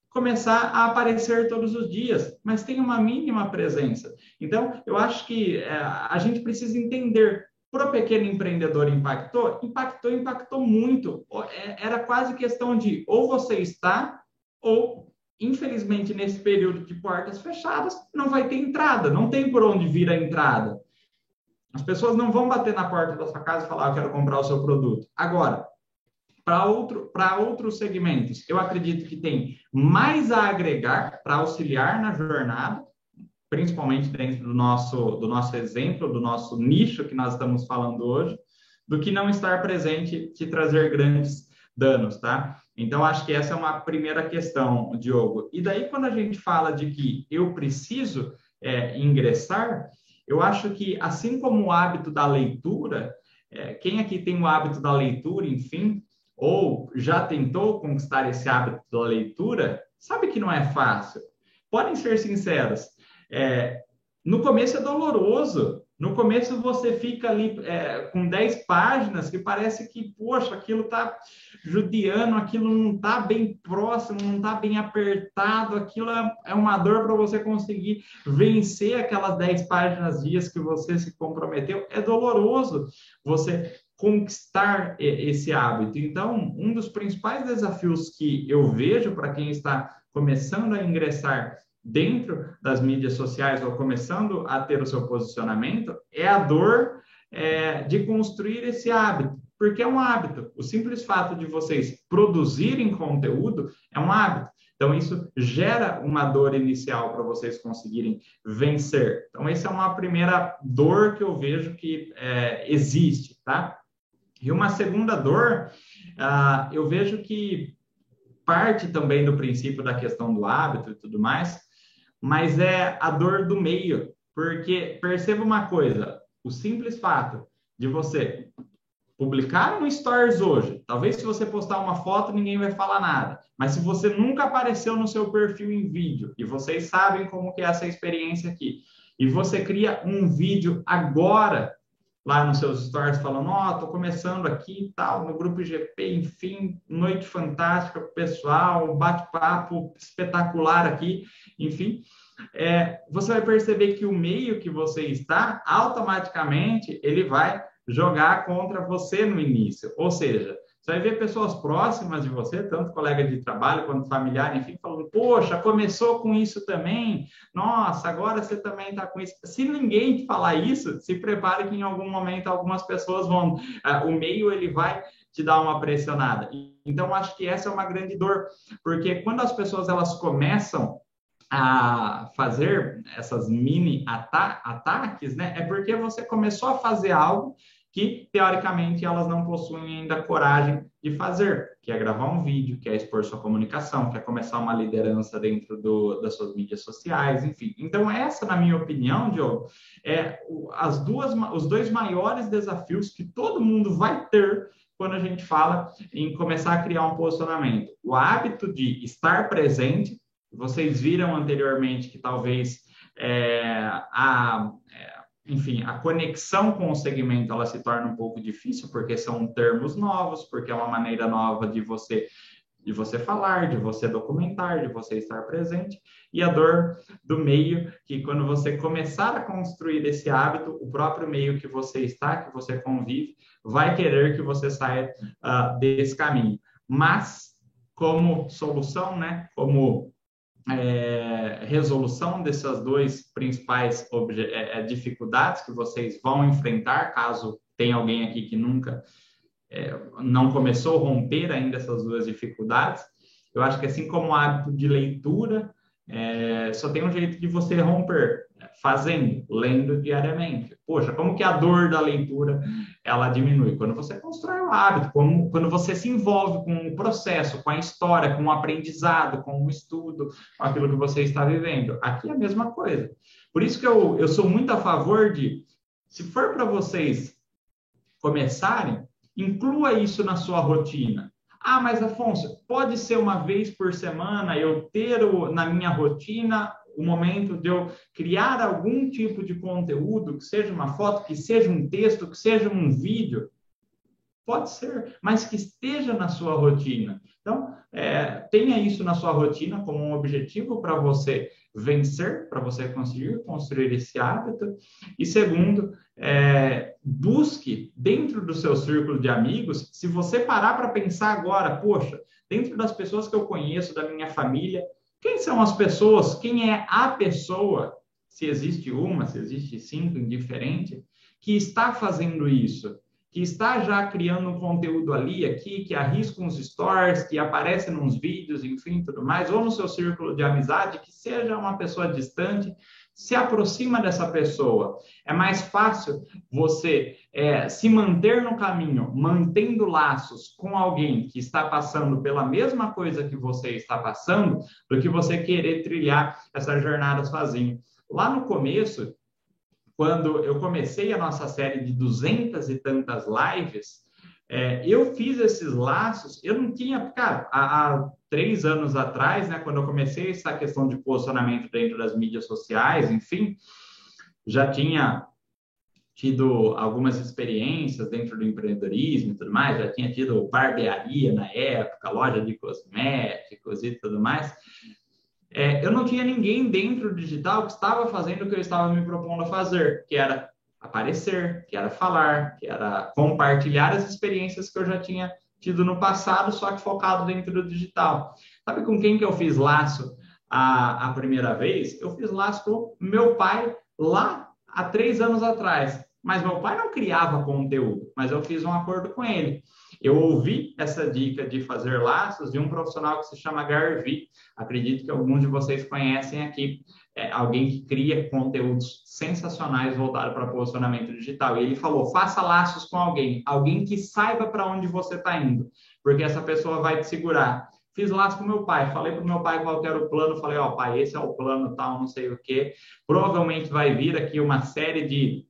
começar a aparecer todos os dias, mas tem uma mínima presença. Então, eu acho que é, a gente precisa entender para o pequeno empreendedor impactou? Impactou, impactou muito. É, era quase questão de ou você está ou infelizmente, nesse período de portas fechadas, não vai ter entrada, não tem por onde vir a entrada. As pessoas não vão bater na porta da sua casa e falar, eu quero comprar o seu produto. Agora, para outro, outros segmentos, eu acredito que tem mais a agregar para auxiliar na jornada, principalmente dentro do nosso, do nosso exemplo, do nosso nicho que nós estamos falando hoje, do que não estar presente te trazer grandes danos, tá? Então, acho que essa é uma primeira questão, Diogo. E daí, quando a gente fala de que eu preciso é, ingressar, eu acho que, assim como o hábito da leitura, é, quem aqui tem o hábito da leitura, enfim, ou já tentou conquistar esse hábito da leitura, sabe que não é fácil. Podem ser sinceros. É, no começo é doloroso, no começo você fica ali é, com 10 páginas que parece que, poxa, aquilo está judiando, aquilo não está bem próximo, não está bem apertado, aquilo é, é uma dor para você conseguir vencer aquelas 10 páginas dias que você se comprometeu. É doloroso você conquistar esse hábito. Então, um dos principais desafios que eu vejo para quem está começando a ingressar dentro das mídias sociais ou começando a ter o seu posicionamento é a dor é, de construir esse hábito, porque é um hábito. O simples fato de vocês produzirem conteúdo é um hábito. Então, isso gera uma dor inicial para vocês conseguirem vencer. Então, essa é uma primeira dor que eu vejo que é, existe, tá? E uma segunda dor, uh, eu vejo que parte também do princípio da questão do hábito e tudo mais, mas é a dor do meio, porque perceba uma coisa, o simples fato de você publicar um stories hoje, talvez se você postar uma foto ninguém vai falar nada, mas se você nunca apareceu no seu perfil em vídeo e vocês sabem como que é essa experiência aqui, e você cria um vídeo agora lá nos seus stories falando, ó, oh, tô começando aqui e tal, no grupo GP, enfim, noite fantástica pessoal, bate-papo espetacular aqui, enfim, é, você vai perceber que o meio que você está, automaticamente, ele vai jogar contra você no início. Ou seja, você vai ver pessoas próximas de você, tanto colega de trabalho quanto familiar, enfim, falando: Poxa, começou com isso também. Nossa, agora você também está com isso. Se ninguém te falar isso, se prepare que em algum momento algumas pessoas vão. Uh, o meio ele vai te dar uma pressionada. Então, acho que essa é uma grande dor, porque quando as pessoas elas começam a fazer essas mini ata ataques, né? É porque você começou a fazer algo que teoricamente elas não possuem ainda coragem de fazer, que é gravar um vídeo, que é expor sua comunicação, que é começar uma liderança dentro do, das suas mídias sociais, enfim. Então essa, na minha opinião, Diogo, é as duas, os dois maiores desafios que todo mundo vai ter quando a gente fala em começar a criar um posicionamento. O hábito de estar presente, vocês viram anteriormente que talvez é, a enfim, a conexão com o segmento ela se torna um pouco difícil porque são termos novos, porque é uma maneira nova de você de você falar, de você documentar, de você estar presente, e a dor do meio, que quando você começar a construir esse hábito, o próprio meio que você está, que você convive, vai querer que você saia uh, desse caminho. Mas, como solução, né, como é, resolução dessas duas principais é, é, dificuldades que vocês vão enfrentar, caso tenha alguém aqui que nunca é, não começou a romper ainda essas duas dificuldades. Eu acho que assim como o hábito de leitura, é, só tem um jeito de você romper, fazendo, lendo diariamente. Poxa, como que a dor da leitura ela diminui? Quando você constrói o hábito, como, quando você se envolve com o processo, com a história, com o aprendizado, com o estudo, com aquilo que você está vivendo. Aqui é a mesma coisa. Por isso que eu, eu sou muito a favor de, se for para vocês começarem, inclua isso na sua rotina. Ah, mas Afonso, pode ser uma vez por semana eu ter o, na minha rotina o momento de eu criar algum tipo de conteúdo, que seja uma foto, que seja um texto, que seja um vídeo. Pode ser, mas que esteja na sua rotina. Então, é, tenha isso na sua rotina como um objetivo para você vencer, para você conseguir construir esse hábito. E segundo, é, busque dentro do seu círculo de amigos, se você parar para pensar agora, poxa, dentro das pessoas que eu conheço, da minha família, quem são as pessoas? Quem é a pessoa? Se existe uma, se existe cinco, indiferente, que está fazendo isso, que está já criando um conteúdo ali, aqui, que arrisca uns stories, que aparece nos vídeos, enfim, tudo mais, ou no seu círculo de amizade, que seja uma pessoa distante, se aproxima dessa pessoa. É mais fácil você é, se manter no caminho, mantendo laços com alguém que está passando pela mesma coisa que você está passando, do que você querer trilhar essa jornada sozinho. Lá no começo, quando eu comecei a nossa série de duzentas e tantas lives, é, eu fiz esses laços, eu não tinha, cara, há, há, três anos atrás, né, quando eu comecei essa questão de posicionamento dentro das mídias sociais, enfim, já tinha tido algumas experiências dentro do empreendedorismo e tudo mais, já tinha tido barbearia na época, loja de cosméticos e tudo mais. É, eu não tinha ninguém dentro do digital que estava fazendo o que eu estava me propondo a fazer, que era aparecer, que era falar, que era compartilhar as experiências que eu já tinha tido no passado, só que focado dentro do digital. Sabe com quem que eu fiz laço a, a primeira vez? Eu fiz laço com meu pai lá há três anos atrás. Mas meu pai não criava conteúdo, mas eu fiz um acordo com ele. Eu ouvi essa dica de fazer laços de um profissional que se chama Garvi. Acredito que alguns de vocês conhecem aqui é, alguém que cria conteúdos sensacionais voltados para posicionamento digital. E ele falou: faça laços com alguém, alguém que saiba para onde você está indo, porque essa pessoa vai te segurar. Fiz laço com meu pai, falei para meu pai qual era o plano, falei, ó, pai, esse é o plano, tal, não sei o quê. Provavelmente vai vir aqui uma série de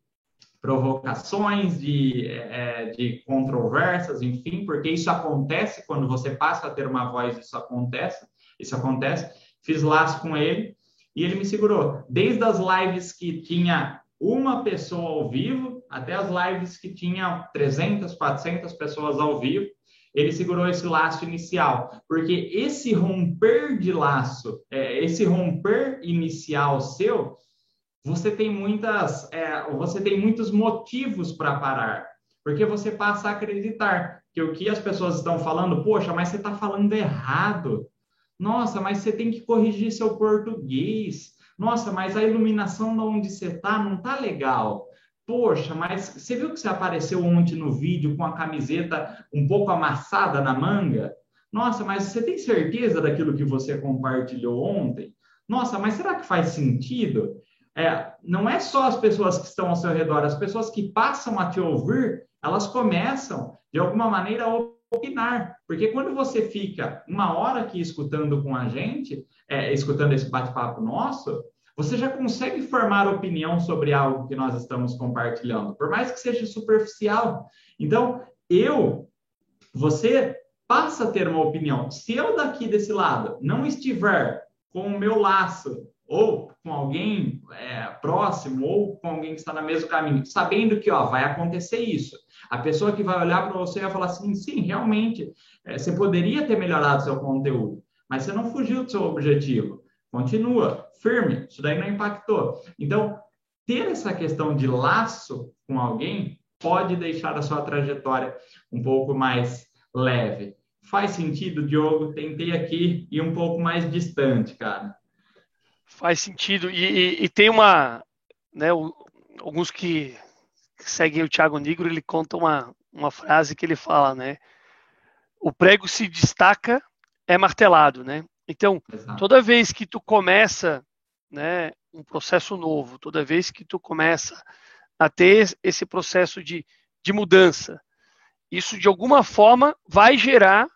provocações, de, é, de controvérsias, enfim, porque isso acontece quando você passa a ter uma voz, isso acontece, isso acontece. Fiz laço com ele, e ele me segurou. Desde as lives que tinha uma pessoa ao vivo, até as lives que tinha 300, 400 pessoas ao vivo, ele segurou esse laço inicial, porque esse romper de laço, é, esse romper inicial seu, você tem muitas, é, você tem muitos motivos para parar. Porque você passa a acreditar que o que as pessoas estão falando, poxa, mas você está falando errado. Nossa, mas você tem que corrigir seu português. Nossa, mas a iluminação de onde você está não está legal. Poxa, mas você viu que você apareceu ontem no vídeo com a camiseta um pouco amassada na manga? Nossa, mas você tem certeza daquilo que você compartilhou ontem? Nossa, mas será que faz sentido? É, não é só as pessoas que estão ao seu redor, as pessoas que passam a te ouvir, elas começam, de alguma maneira, a opinar. Porque quando você fica uma hora aqui escutando com a gente, é, escutando esse bate-papo nosso, você já consegue formar opinião sobre algo que nós estamos compartilhando, por mais que seja superficial. Então, eu, você passa a ter uma opinião. Se eu daqui desse lado não estiver com o meu laço, ou com alguém é, próximo, ou com alguém que está no mesmo caminho, sabendo que ó, vai acontecer isso. A pessoa que vai olhar para você vai falar assim: sim, realmente, é, você poderia ter melhorado seu conteúdo, mas você não fugiu do seu objetivo. Continua, firme, isso daí não impactou. Então, ter essa questão de laço com alguém pode deixar a sua trajetória um pouco mais leve. Faz sentido, Diogo? Tentei aqui ir um pouco mais distante, cara. Faz sentido. E, e, e tem uma. Né, o, alguns que seguem o Thiago Negro, ele conta uma, uma frase que ele fala, né? O prego se destaca, é martelado, né? Então, Exato. toda vez que tu começa né, um processo novo, toda vez que tu começa a ter esse processo de, de mudança, isso de alguma forma vai gerar,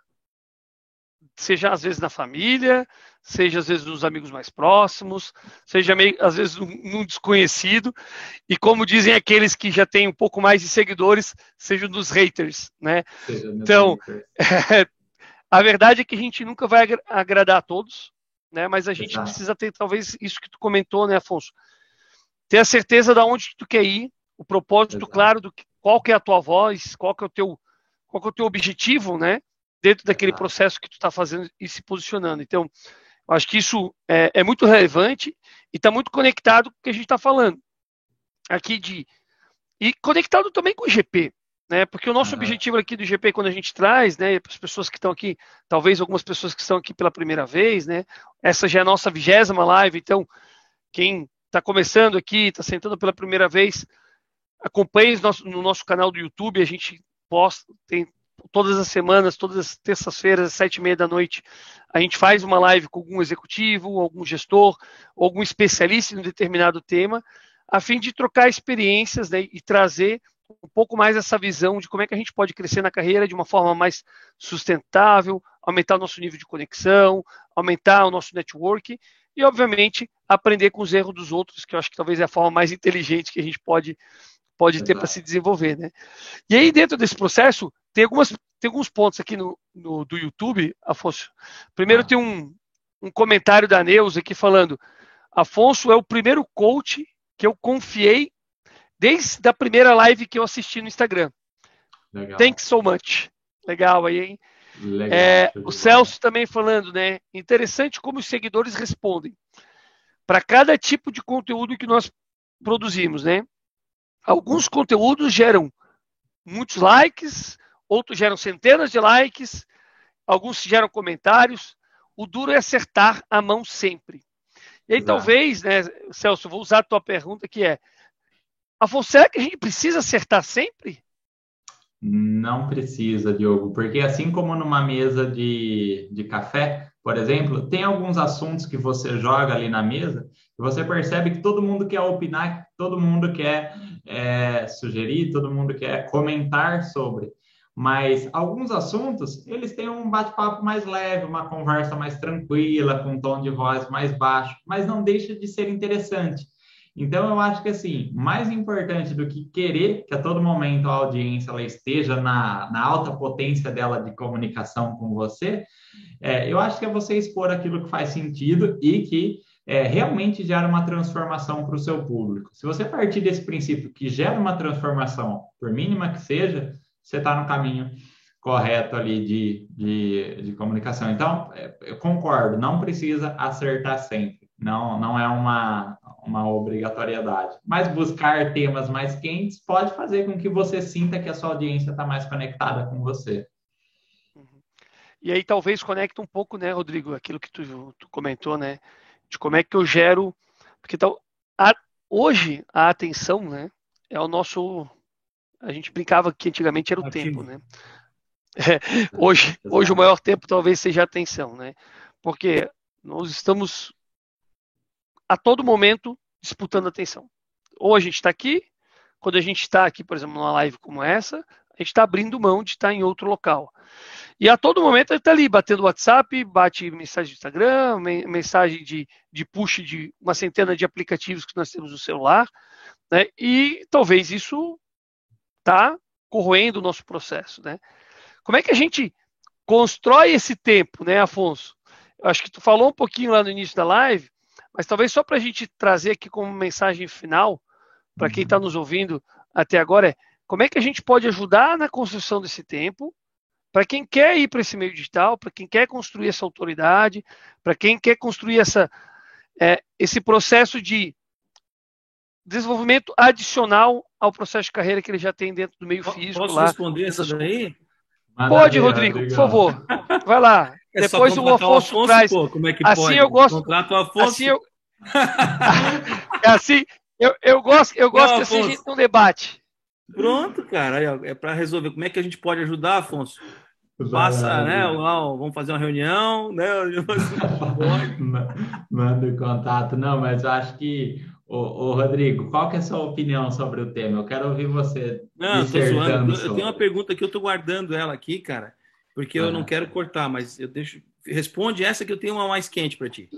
seja às vezes na família, seja às vezes nos amigos mais próximos, seja meio, às vezes num desconhecido, e como dizem aqueles que já têm um pouco mais de seguidores, seja dos haters, né? Então, é, *laughs* a verdade é que a gente nunca vai agradar a todos, né? Mas a gente Exato. precisa ter talvez isso que tu comentou, né, Afonso? Ter a certeza de onde tu quer ir, o propósito Exato. claro do que, qual que é a tua voz, qual que é o teu, qual que é o teu objetivo, né? Dentro daquele Exato. processo que tu está fazendo e se posicionando. Então, acho que isso é, é muito relevante e está muito conectado com o que a gente está falando aqui de e conectado também com o GP, né? Porque o nosso uhum. objetivo aqui do GP quando a gente traz, né, para as pessoas que estão aqui, talvez algumas pessoas que estão aqui pela primeira vez, né? Essa já é a nossa vigésima live, então quem está começando aqui, está sentando pela primeira vez, acompanhe no nosso canal do YouTube, a gente posta, tem todas as semanas, todas as terças-feiras, às sete e meia da noite, a gente faz uma live com algum executivo, algum gestor, algum especialista em um determinado tema, a fim de trocar experiências né, e trazer um pouco mais essa visão de como é que a gente pode crescer na carreira de uma forma mais sustentável, aumentar o nosso nível de conexão, aumentar o nosso network e, obviamente, aprender com os erros dos outros, que eu acho que talvez é a forma mais inteligente que a gente pode pode ter para se desenvolver, né? E aí, dentro desse processo, tem, algumas, tem alguns pontos aqui no, no do YouTube, Afonso. Primeiro ah. tem um, um comentário da Neuza aqui falando, Afonso é o primeiro coach que eu confiei desde a primeira live que eu assisti no Instagram. Legal. Thanks so much. Legal aí, hein? Legal, é, o Celso também falando, né? Interessante como os seguidores respondem para cada tipo de conteúdo que nós produzimos, né? Alguns conteúdos geram muitos likes, outros geram centenas de likes, alguns geram comentários. O duro é acertar a mão sempre. E aí, Exato. talvez, né, Celso, vou usar a tua pergunta que é: Afonso, será que a gente precisa acertar sempre? Não precisa, Diogo, porque assim como numa mesa de, de café, por exemplo, tem alguns assuntos que você joga ali na mesa e você percebe que todo mundo quer opinar, todo mundo quer é, sugerir, todo mundo quer comentar sobre. Mas alguns assuntos, eles têm um bate-papo mais leve, uma conversa mais tranquila, com um tom de voz mais baixo, mas não deixa de ser interessante. Então, eu acho que, assim, mais importante do que querer que a todo momento a audiência ela esteja na, na alta potência dela de comunicação com você, é, eu acho que é você expor aquilo que faz sentido e que é, realmente gera uma transformação para o seu público. Se você partir desse princípio que gera uma transformação, por mínima que seja, você está no caminho correto ali de, de, de comunicação. Então, é, eu concordo, não precisa acertar sempre. Não, não é uma, uma obrigatoriedade. Mas buscar temas mais quentes pode fazer com que você sinta que a sua audiência está mais conectada com você. Uhum. E aí talvez conecte um pouco, né, Rodrigo, aquilo que tu, tu comentou, né, de como é que eu gero, porque tal, a, hoje a atenção, né, é o nosso, a gente brincava que antigamente era o Ativo. tempo, né. *laughs* É, hoje, hoje o maior tempo talvez seja a atenção, né, porque nós estamos a todo momento disputando atenção. Ou a gente está aqui, quando a gente está aqui, por exemplo, numa live como essa, a gente está abrindo mão de estar em outro local. E a todo momento ele está ali, batendo WhatsApp, bate mensagem do Instagram, mensagem de, de push de uma centena de aplicativos que nós temos no celular, né? E talvez isso está corroendo o nosso processo, né? Como é que a gente constrói esse tempo, né, Afonso? Eu acho que tu falou um pouquinho lá no início da live, mas talvez só para a gente trazer aqui como mensagem final, para quem está uhum. nos ouvindo até agora, é como é que a gente pode ajudar na construção desse tempo, para quem quer ir para esse meio digital, para quem quer construir essa autoridade, para quem quer construir essa, é, esse processo de desenvolvimento adicional ao processo de carreira que ele já tem dentro do meio físico. Posso lá. responder essa daí? Pode, Rodrigo, por favor. Vai lá. *laughs* É Depois o Afonso, o Afonso, traz. Pô, como é que assim pode? eu gosto. Contrato o Afonso. Assim eu, *laughs* é assim, eu, eu gosto, eu gosto Não, assim a gente tem um debate. Pronto, cara. É para resolver. Como é que a gente pode ajudar, Afonso? Passa, né? Vamos fazer uma reunião, né? *laughs* Manda o contato. Não, mas eu acho que Ô, ô, Rodrigo, qual que é a sua opinião sobre o tema? Eu quero ouvir você não, dissertando Eu tenho uma pergunta que eu estou guardando ela aqui, cara, porque eu não quero cortar, mas eu deixo. Responde essa que eu tenho uma mais quente para ti.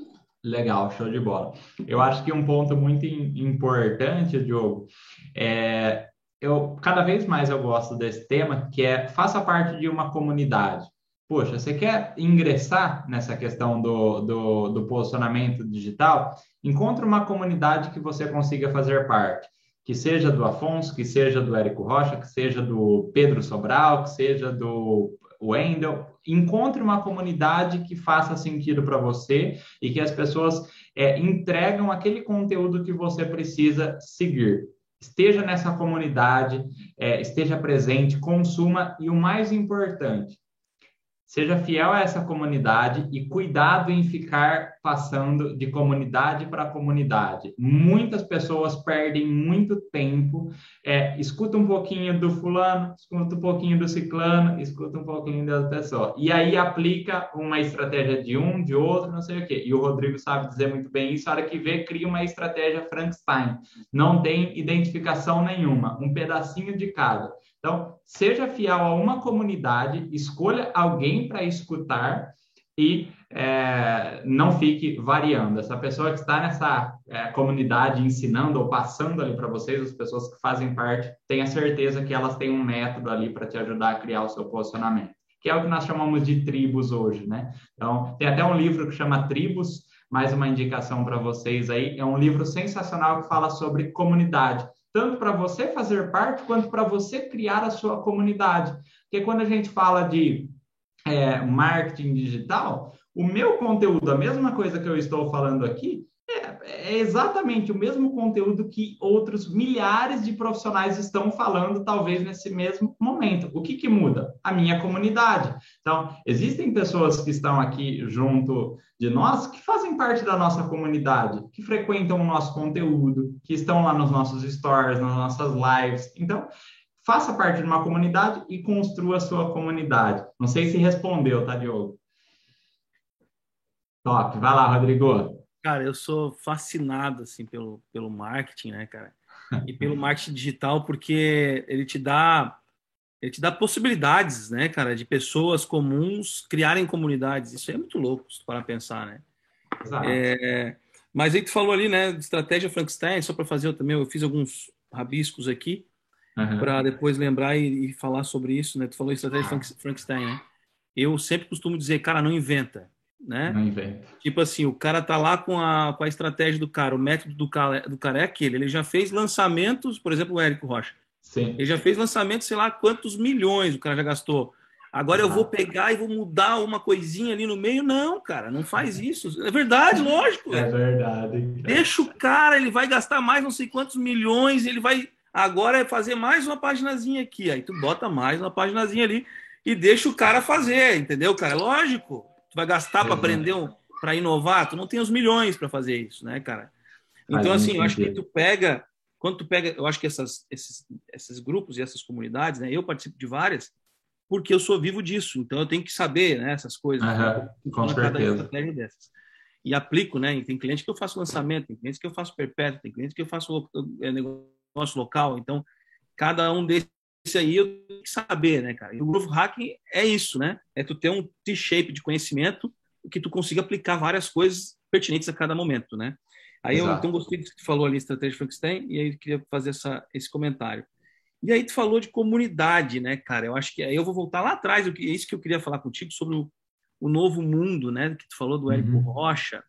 Legal, show de bola. Eu acho que um ponto muito importante, Diogo, é eu cada vez mais eu gosto desse tema, que é faça parte de uma comunidade. Poxa, você quer ingressar nessa questão do, do, do posicionamento digital? Encontre uma comunidade que você consiga fazer parte, que seja do Afonso, que seja do Érico Rocha, que seja do Pedro Sobral, que seja do Wendel. Encontre uma comunidade que faça sentido para você e que as pessoas é, entregam aquele conteúdo que você precisa seguir. Esteja nessa comunidade, é, esteja presente, consuma e o mais importante, Seja fiel a essa comunidade e cuidado em ficar passando de comunidade para comunidade. Muitas pessoas perdem muito tempo. É, escuta um pouquinho do fulano, escuta um pouquinho do ciclano, escuta um pouquinho da pessoa. E aí aplica uma estratégia de um, de outro, não sei o quê. E o Rodrigo sabe dizer muito bem isso. A hora que vê, cria uma estratégia Frankenstein. Não tem identificação nenhuma, um pedacinho de cada. Então, seja fiel a uma comunidade, escolha alguém para escutar e é, não fique variando. Essa pessoa que está nessa é, comunidade ensinando ou passando ali para vocês, as pessoas que fazem parte, tenha certeza que elas têm um método ali para te ajudar a criar o seu posicionamento, que é o que nós chamamos de tribos hoje, né? Então, tem até um livro que chama Tribos, mais uma indicação para vocês aí. É um livro sensacional que fala sobre comunidade tanto para você fazer parte quanto para você criar a sua comunidade. Porque quando a gente fala de é, marketing digital, o meu conteúdo, a mesma coisa que eu estou falando aqui, é, é, exatamente o mesmo conteúdo que outros milhares de profissionais estão falando, talvez nesse mesmo momento. O que, que muda? A minha comunidade. Então, existem pessoas que estão aqui junto de nós que fazem parte da nossa comunidade, que frequentam o nosso conteúdo, que estão lá nos nossos stories, nas nossas lives. Então, faça parte de uma comunidade e construa a sua comunidade. Não sei se respondeu, tá, Diogo? Top. Vai lá, Rodrigo. Cara, eu sou fascinado assim pelo, pelo marketing, né, cara? *laughs* E pelo marketing digital, porque ele te dá ele te dá possibilidades, né, cara, de pessoas comuns criarem comunidades. Isso é muito louco, se para pensar, né? Exato. É, mas aí tu falou ali, né, de estratégia Frankenstein, só para fazer eu também, eu fiz alguns rabiscos aqui uhum. para depois lembrar e, e, falar sobre isso, né? Tu falou estratégia Frankenstein, né? Eu sempre costumo dizer, cara, não inventa né? Não inventa. Tipo assim, o cara tá lá com a, com a estratégia do cara, o método do cara, do cara é aquele. Ele já fez lançamentos, por exemplo, o Érico Rocha. Sim. Ele já fez lançamentos, sei lá quantos milhões o cara já gastou. Agora eu vou pegar e vou mudar uma coisinha ali no meio. Não, cara, não faz isso. É verdade, lógico. É verdade. Deixa o cara, ele vai gastar mais não sei quantos milhões, ele vai. Agora é fazer mais uma paginazinha aqui. Aí tu bota mais uma paginazinha ali e deixa o cara fazer, entendeu, cara? É lógico. Tu vai gastar para aprender, um, para inovar, tu não tem os milhões para fazer isso, né, cara? Então, assim, eu acho que tu pega, quando tu pega, eu acho que essas, esses, esses grupos e essas comunidades, né, eu participo de várias, porque eu sou vivo disso, então eu tenho que saber né, essas coisas, uhum, com certeza. dessas. E aplico, né? Tem clientes que eu faço lançamento, tem clientes que eu faço perpétuo, tem clientes que eu faço é, negócio local, então cada um desses aí eu tenho que saber, né, cara? E o Growth Hacking é isso, né? É tu ter um T-shape de conhecimento que tu consiga aplicar várias coisas pertinentes a cada momento, né? Aí Exato. eu então gostei do que tu falou ali, estratégia Frankenstein, e aí eu queria fazer essa, esse comentário. E aí tu falou de comunidade, né, cara? Eu acho que aí eu vou voltar lá atrás, é isso que eu queria falar contigo sobre o, o novo mundo, né? Que tu falou do Érico uhum. Rocha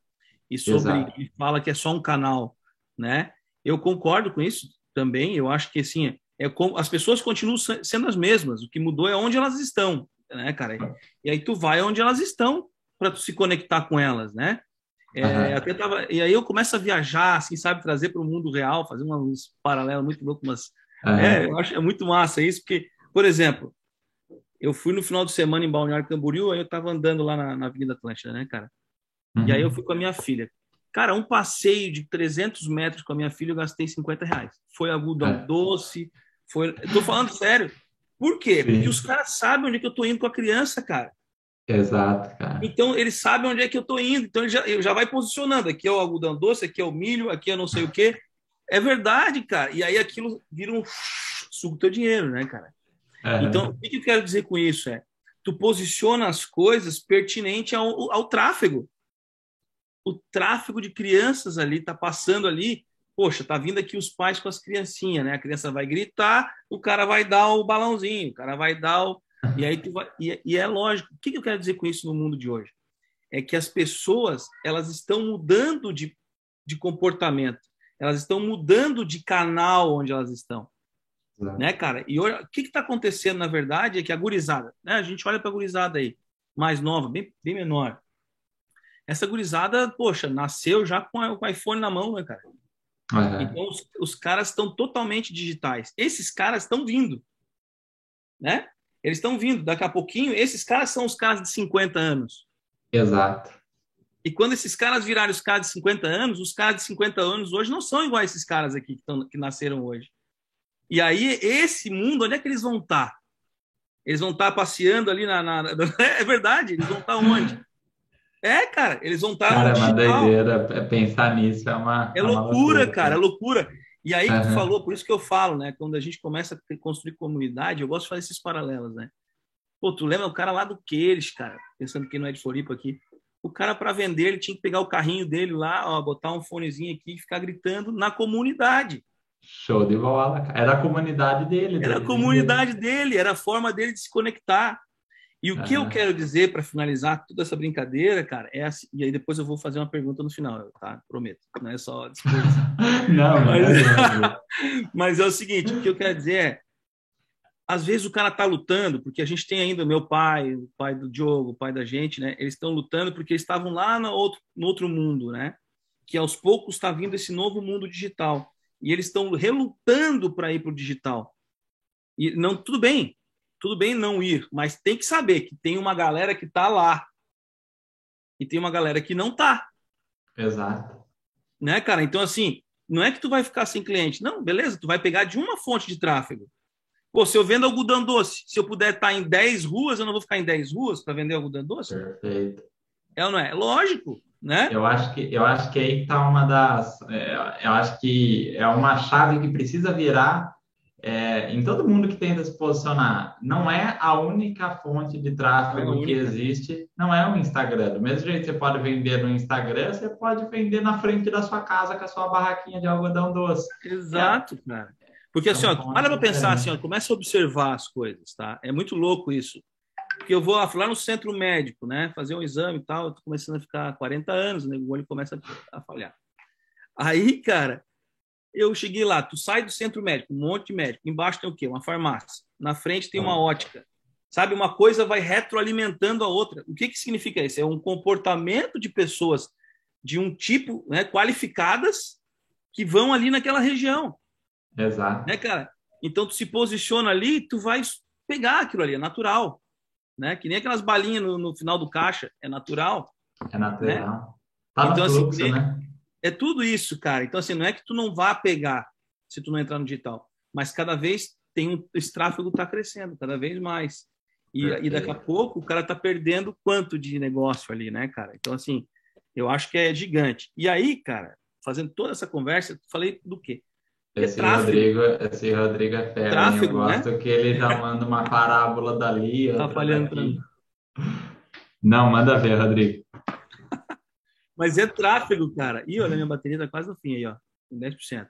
e sobre que fala que é só um canal, né? Eu concordo com isso também. Eu acho que assim é como as pessoas continuam sendo as mesmas. O que mudou é onde elas estão, né, cara? E aí tu vai onde elas estão para tu se conectar com elas, né? É, uhum. até tava, e aí eu começo a viajar, assim, sabe, trazer para o mundo real, fazer uns paralelos muito loucos, mas Uhum. É, eu acho é muito massa isso, porque, por exemplo, eu fui no final de semana em Balneário Camboriú, aí eu estava andando lá na, na, Avenida Atlântida, né, cara? Uhum. E aí eu fui com a minha filha. Cara, um passeio de 300 metros com a minha filha, eu gastei 50 reais. Foi algodão é. doce, foi... Eu tô falando *laughs* sério. Por quê? Sim. Porque os caras sabem onde é que eu tô indo com a criança, cara. Exato, cara. Então, eles sabem onde é que eu tô indo. Então, ele já, ele já vai posicionando. Aqui é o algodão doce, aqui é o milho, aqui é não sei o quê. É verdade, cara. E aí aquilo vira um *laughs* suco teu dinheiro, né, cara? Uhum. Então, o que eu quero dizer com isso? É, tu posiciona as coisas pertinente ao, ao tráfego. O tráfego de crianças ali tá passando ali. Poxa, tá vindo aqui os pais com as criancinhas, né? A criança vai gritar, o cara vai dar o balãozinho, o cara vai dar o. E aí tu vai... e, e é lógico. O que eu quero dizer com isso no mundo de hoje? É que as pessoas elas estão mudando de, de comportamento elas estão mudando de canal onde elas estão. Né, cara? E olha, o que está acontecendo, na verdade, é que a gurizada, né? A gente olha para a gurizada aí, mais nova, bem, bem menor. Essa gurizada, poxa, nasceu já com, o iPhone na mão, né, cara? Uhum. Então, os, os caras estão totalmente digitais. Esses caras estão vindo, né? Eles estão vindo. Daqui a pouquinho, esses caras são os caras de 50 anos. Exato. E quando esses caras virarem os caras de 50 anos, os caras de 50 anos hoje não são iguais esses caras aqui que, tão, que nasceram hoje. E aí, esse mundo, onde é que eles vão estar? Tá? Eles vão estar tá passeando ali na, na, *laughs* É verdade, eles vão estar tá onde? *laughs* É, cara, eles vão estar. Cara, é uma doideira. É pensar nisso é uma. É, é loucura, loucura, cara, é loucura. E aí que uhum. tu falou, por isso que eu falo, né? Quando a gente começa a construir comunidade, eu gosto de fazer esses paralelos, né? Pô, tu lembra o cara lá do Queires, cara, pensando que não é de Floripa aqui o cara para vender ele tinha que pegar o carrinho dele lá, ó, botar um fonezinho aqui e ficar gritando na comunidade. Show de bola. Era a comunidade dele. Era a comunidade dele, era a forma dele de se conectar. E o que eu quero dizer para finalizar toda essa brincadeira, cara, é assim, e aí depois eu vou fazer uma pergunta no final, tá? Prometo. Não é só *laughs* não, mas, *laughs* mas é o seguinte, o que eu quero dizer é às vezes o cara está lutando, porque a gente tem ainda o meu pai, o pai do Diogo, o pai da gente, né? Eles estão lutando porque eles estavam lá no outro, no outro mundo, né? Que aos poucos está vindo esse novo mundo digital. E eles estão relutando para ir para o digital. E não, tudo bem, tudo bem não ir, mas tem que saber que tem uma galera que está lá. E tem uma galera que não está. Exato. Né, cara? Então, assim, não é que tu vai ficar sem cliente. Não, beleza, tu vai pegar de uma fonte de tráfego. Pô, se eu vendo algodão doce, se eu puder estar em 10 ruas, eu não vou ficar em 10 ruas para vender algodão doce? Perfeito. É ou não é? Lógico, né? Eu acho que, eu acho que aí está uma das. É, eu acho que é uma chave que precisa virar é, em todo mundo que tenta se posicionar. Não é a única fonte de tráfego é que existe, não é o Instagram. Do mesmo jeito que você pode vender no Instagram, você pode vender na frente da sua casa com a sua barraquinha de algodão doce. Exato, cara. Porque assim, ó, para para pensar assim, ó, começa a observar as coisas, tá? É muito louco isso. Porque eu vou lá no centro médico, né, fazer um exame e tal, eu tô começando a ficar 40 anos, né, o olho começa a falhar. Aí, cara, eu cheguei lá, tu sai do centro médico, um monte de médico, embaixo tem o quê? Uma farmácia. Na frente tem uma ótica. Sabe, uma coisa vai retroalimentando a outra. O que, que significa isso? É um comportamento de pessoas de um tipo, né, qualificadas, que vão ali naquela região. Exato. Né, cara? Então, tu se posiciona ali, tu vai pegar aquilo ali, é natural. Né? Que nem aquelas balinhas no, no final do caixa, é natural. É natural. Né? Tá então, assim, fluxo, assim, né? É tudo isso, cara. Então, assim, não é que tu não vá pegar se tu não entrar no digital, mas cada vez tem um, esse tráfego está crescendo, cada vez mais. E, e, daqui a pouco o cara está perdendo quanto de negócio ali, né, cara? Então, assim, eu acho que é gigante. E aí, cara, fazendo toda essa conversa, falei do quê? Esse Rodrigo, esse Rodrigo é fera, tráfego, eu gosto né? que ele já manda uma parábola dali. Tá falhando para mim. Não, manda ver, Rodrigo. Mas é tráfego, cara. E olha, minha bateria tá quase no fim aí, ó, com 10%.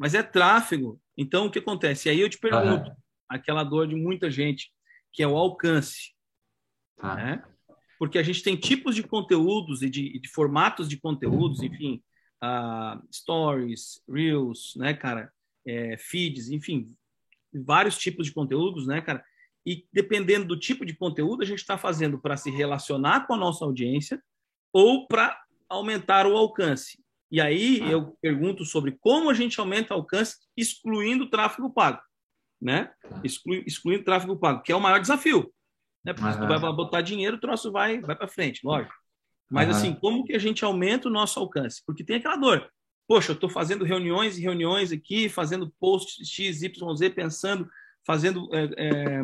Mas é tráfego. Então, o que acontece? E aí eu te pergunto, uhum. aquela dor de muita gente, que é o alcance. Ah. Né? Porque a gente tem tipos de conteúdos e de, de formatos de conteúdos, enfim, uh, stories, reels, né, cara, é, feeds, enfim, vários tipos de conteúdos, né, cara. E dependendo do tipo de conteúdo, a gente está fazendo para se relacionar com a nossa audiência ou para aumentar o alcance. E aí ah. eu pergunto sobre como a gente aumenta o alcance excluindo o tráfego pago, né? Tá. Exclu, excluindo o tráfego pago, que é o maior desafio, né? Porque se tu vai botar dinheiro, o troço vai, vai para frente, lógico. Mas assim, como que a gente aumenta o nosso alcance? Porque tem aquela dor. Poxa, eu estou fazendo reuniões e reuniões aqui, fazendo posts X, Y, Z, pensando, fazendo é, é,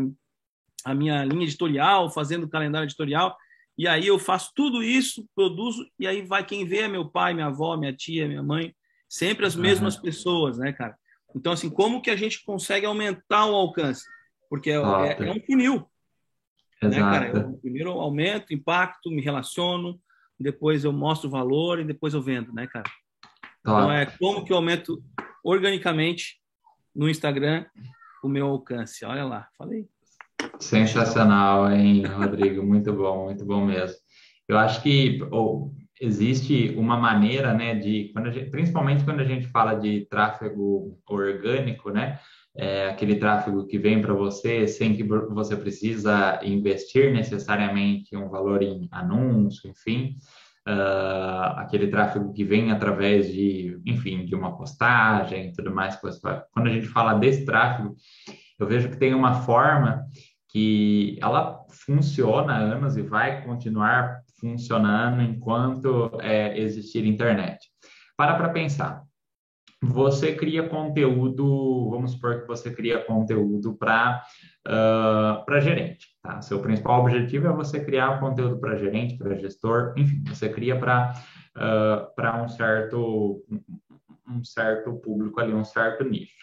a minha linha editorial, fazendo calendário editorial. E aí eu faço tudo isso, produzo, e aí vai quem vê é meu pai, minha avó, minha tia, minha mãe, sempre as mesmas uhum. pessoas, né, cara? Então, assim, como que a gente consegue aumentar o alcance? Porque é, é, é um funil. Né, cara? Eu, primeiro eu aumento, impacto, me relaciono, depois eu mostro o valor e depois eu vendo, né, cara? Então é como que eu aumento organicamente no Instagram o meu alcance. Olha lá, falei. Sensacional, hein, Rodrigo? Muito bom, muito bom mesmo. Eu acho que oh, existe uma maneira, né, de quando gente, principalmente quando a gente fala de tráfego orgânico, né, é aquele tráfego que vem para você sem que você precisa investir necessariamente um valor em anúncio, enfim, uh, aquele tráfego que vem através de, enfim, de uma postagem e tudo mais. Quando a gente fala desse tráfego, eu vejo que tem uma forma que ela funciona há anos e vai continuar funcionando enquanto é, existir internet. Para para pensar. Você cria conteúdo, vamos supor que você cria conteúdo para uh, para gerente. Tá? Seu principal objetivo é você criar conteúdo para gerente, para gestor, enfim, você cria para uh, para um certo um certo público ali, um certo nicho.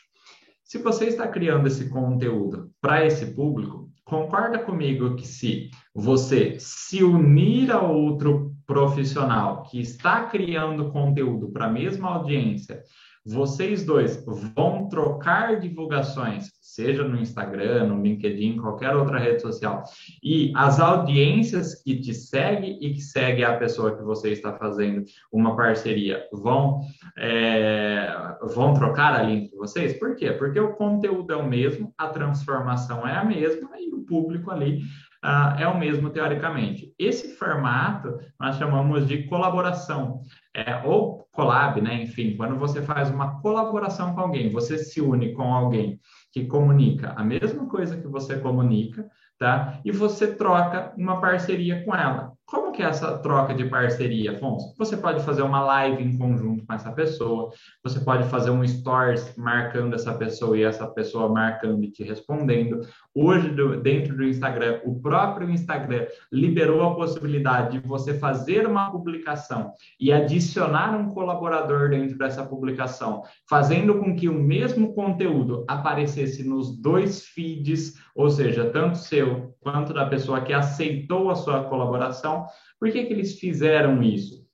Se você está criando esse conteúdo para esse público, concorda comigo que se você se unir a outro profissional que está criando conteúdo para a mesma audiência, vocês dois vão trocar divulgações seja no Instagram, no LinkedIn, qualquer outra rede social, e as audiências que te seguem e que seguem a pessoa que você está fazendo uma parceria vão, é, vão trocar ali entre vocês? Por quê? Porque o conteúdo é o mesmo, a transformação é a mesma e o público ali uh, é o mesmo teoricamente. Esse formato nós chamamos de colaboração. É, ou collab, né? Enfim, quando você faz uma colaboração com alguém, você se une com alguém que comunica a mesma coisa que você comunica, tá? E você troca uma parceria com ela. Como que é essa troca de parceria, Afonso? Você pode fazer uma live em conjunto com essa pessoa, você pode fazer um stories marcando essa pessoa e essa pessoa marcando e te respondendo. Hoje, dentro do Instagram, o próprio Instagram liberou a possibilidade de você fazer uma publicação e adicionar um colaborador dentro dessa publicação, fazendo com que o mesmo conteúdo aparecesse nos dois feeds, ou seja, tanto seu quanto da pessoa que aceitou a sua colaboração. Por que, que eles fizeram isso?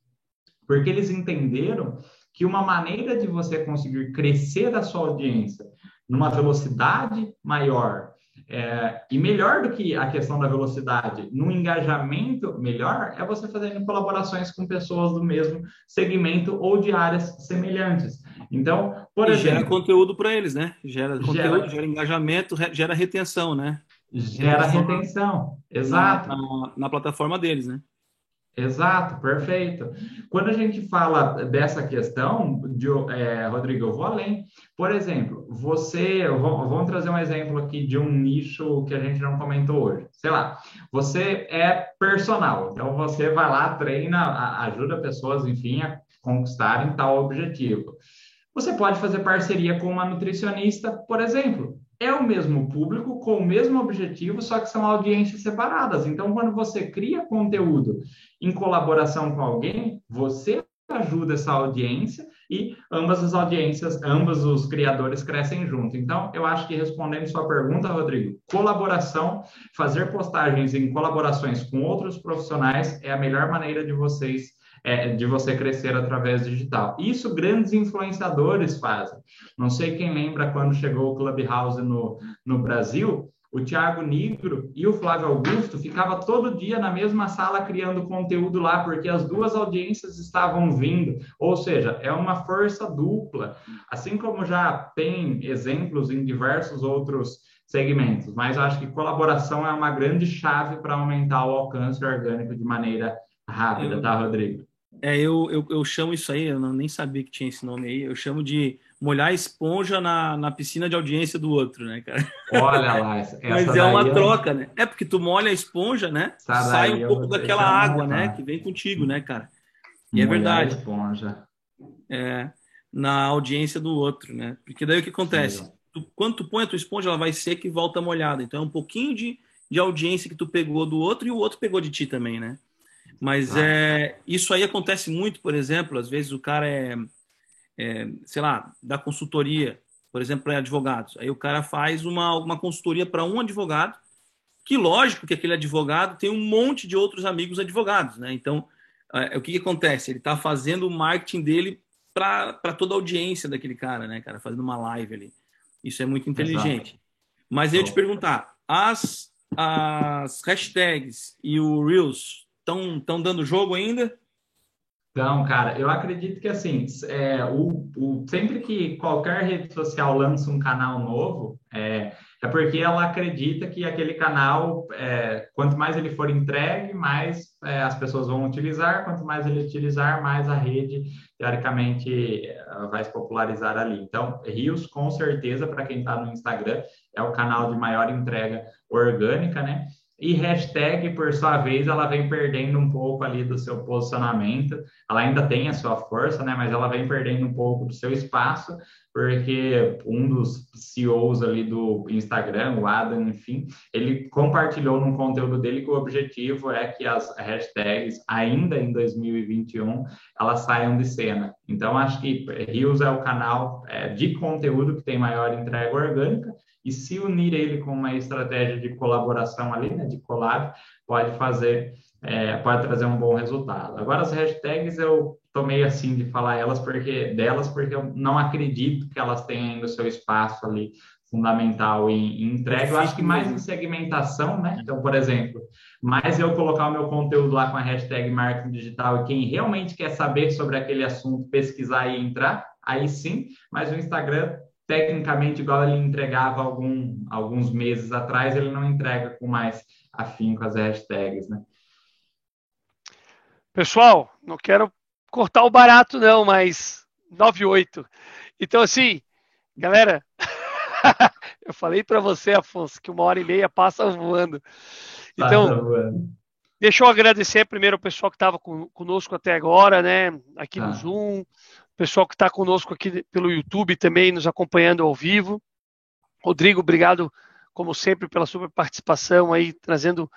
Porque eles entenderam que uma maneira de você conseguir crescer a sua audiência numa velocidade maior é, e melhor do que a questão da velocidade, no engajamento melhor, é você fazendo colaborações com pessoas do mesmo segmento ou de áreas semelhantes. Então, por e exemplo. Gera conteúdo para eles, né? Gera conteúdo, gera... gera engajamento, gera retenção, né? Gera retenção, exato. Na, na, na plataforma deles, né? Exato, perfeito. Quando a gente fala dessa questão, de, é, Rodrigo, eu vou além. Por exemplo, você, vamos trazer um exemplo aqui de um nicho que a gente não comentou hoje. Sei lá, você é personal, então você vai lá, treina, ajuda pessoas, enfim, a conquistarem tal objetivo. Você pode fazer parceria com uma nutricionista, por exemplo é o mesmo público com o mesmo objetivo, só que são audiências separadas. Então, quando você cria conteúdo em colaboração com alguém, você ajuda essa audiência e ambas as audiências, ambos os criadores crescem junto. Então, eu acho que respondendo sua pergunta, Rodrigo, colaboração, fazer postagens em colaborações com outros profissionais é a melhor maneira de vocês é, de você crescer através digital. Isso grandes influenciadores fazem. Não sei quem lembra quando chegou o Clubhouse no, no Brasil, o Thiago Nigro e o Flávio Augusto ficava todo dia na mesma sala criando conteúdo lá, porque as duas audiências estavam vindo. Ou seja, é uma força dupla. Assim como já tem exemplos em diversos outros segmentos, mas acho que colaboração é uma grande chave para aumentar o alcance orgânico de maneira rápida, tá, Rodrigo? É, eu, eu, eu chamo isso aí, eu não, nem sabia que tinha esse nome aí, eu chamo de molhar esponja na, na piscina de audiência do outro, né, cara? Olha lá, *laughs* essa Mas é uma troca, né? É porque tu molha a esponja, né? sai um pouco daquela água, né? Que vem contigo, né, cara? E é molhar é verdade. esponja. É, na audiência do outro, né? Porque daí o que acontece? Tu, quando tu põe a tua esponja, ela vai seca e volta molhada. Então é um pouquinho de, de audiência que tu pegou do outro e o outro pegou de ti também, né? Mas ah. é, isso aí acontece muito, por exemplo, às vezes o cara é, é sei lá, da consultoria, por exemplo, para advogados. Aí o cara faz uma, uma consultoria para um advogado, que lógico que aquele advogado tem um monte de outros amigos advogados, né? Então, é, o que, que acontece? Ele está fazendo o marketing dele para toda a audiência daquele cara, né, cara? Fazendo uma live ali. Isso é muito inteligente. Exato. Mas eu te perguntar, as, as hashtags e o Reels Estão tão dando jogo ainda? Então, cara, eu acredito que assim, é, o, o, sempre que qualquer rede social lança um canal novo, é, é porque ela acredita que aquele canal, é, quanto mais ele for entregue, mais é, as pessoas vão utilizar, quanto mais ele utilizar, mais a rede, teoricamente, vai se popularizar ali. Então, Rios, com certeza, para quem está no Instagram, é o canal de maior entrega orgânica, né? E hashtag, por sua vez, ela vem perdendo um pouco ali do seu posicionamento. Ela ainda tem a sua força, né? Mas ela vem perdendo um pouco do seu espaço, porque um dos CEOs ali do Instagram, o Adam, enfim, ele compartilhou num conteúdo dele que o objetivo é que as hashtags, ainda em 2021, elas saiam de cena. Então, acho que Rios é o canal é, de conteúdo que tem maior entrega orgânica e se unir ele com uma estratégia de colaboração ali, né, de collab, pode fazer, é, pode trazer um bom resultado. Agora as hashtags eu tomei assim de falar elas porque delas porque eu não acredito que elas tenham ainda o seu espaço ali fundamental em, em entrega. Eu acho que mais em segmentação, né? Então, por exemplo, mais eu colocar o meu conteúdo lá com a hashtag marketing digital e quem realmente quer saber sobre aquele assunto, pesquisar e entrar, aí sim, mas o Instagram tecnicamente, igual ele entregava algum, alguns meses atrás, ele não entrega com mais afinco as hashtags, né? Pessoal, não quero cortar o barato não, mas 98. Então, assim, galera, *laughs* eu falei para você, Afonso, que uma hora e meia passa voando. Então, passa voando. deixa eu agradecer primeiro o pessoal que estava conosco até agora, né? Aqui ah. no Zoom, pessoal que está conosco aqui pelo YouTube também, nos acompanhando ao vivo. Rodrigo, obrigado, como sempre, pela sua participação aí, trazendo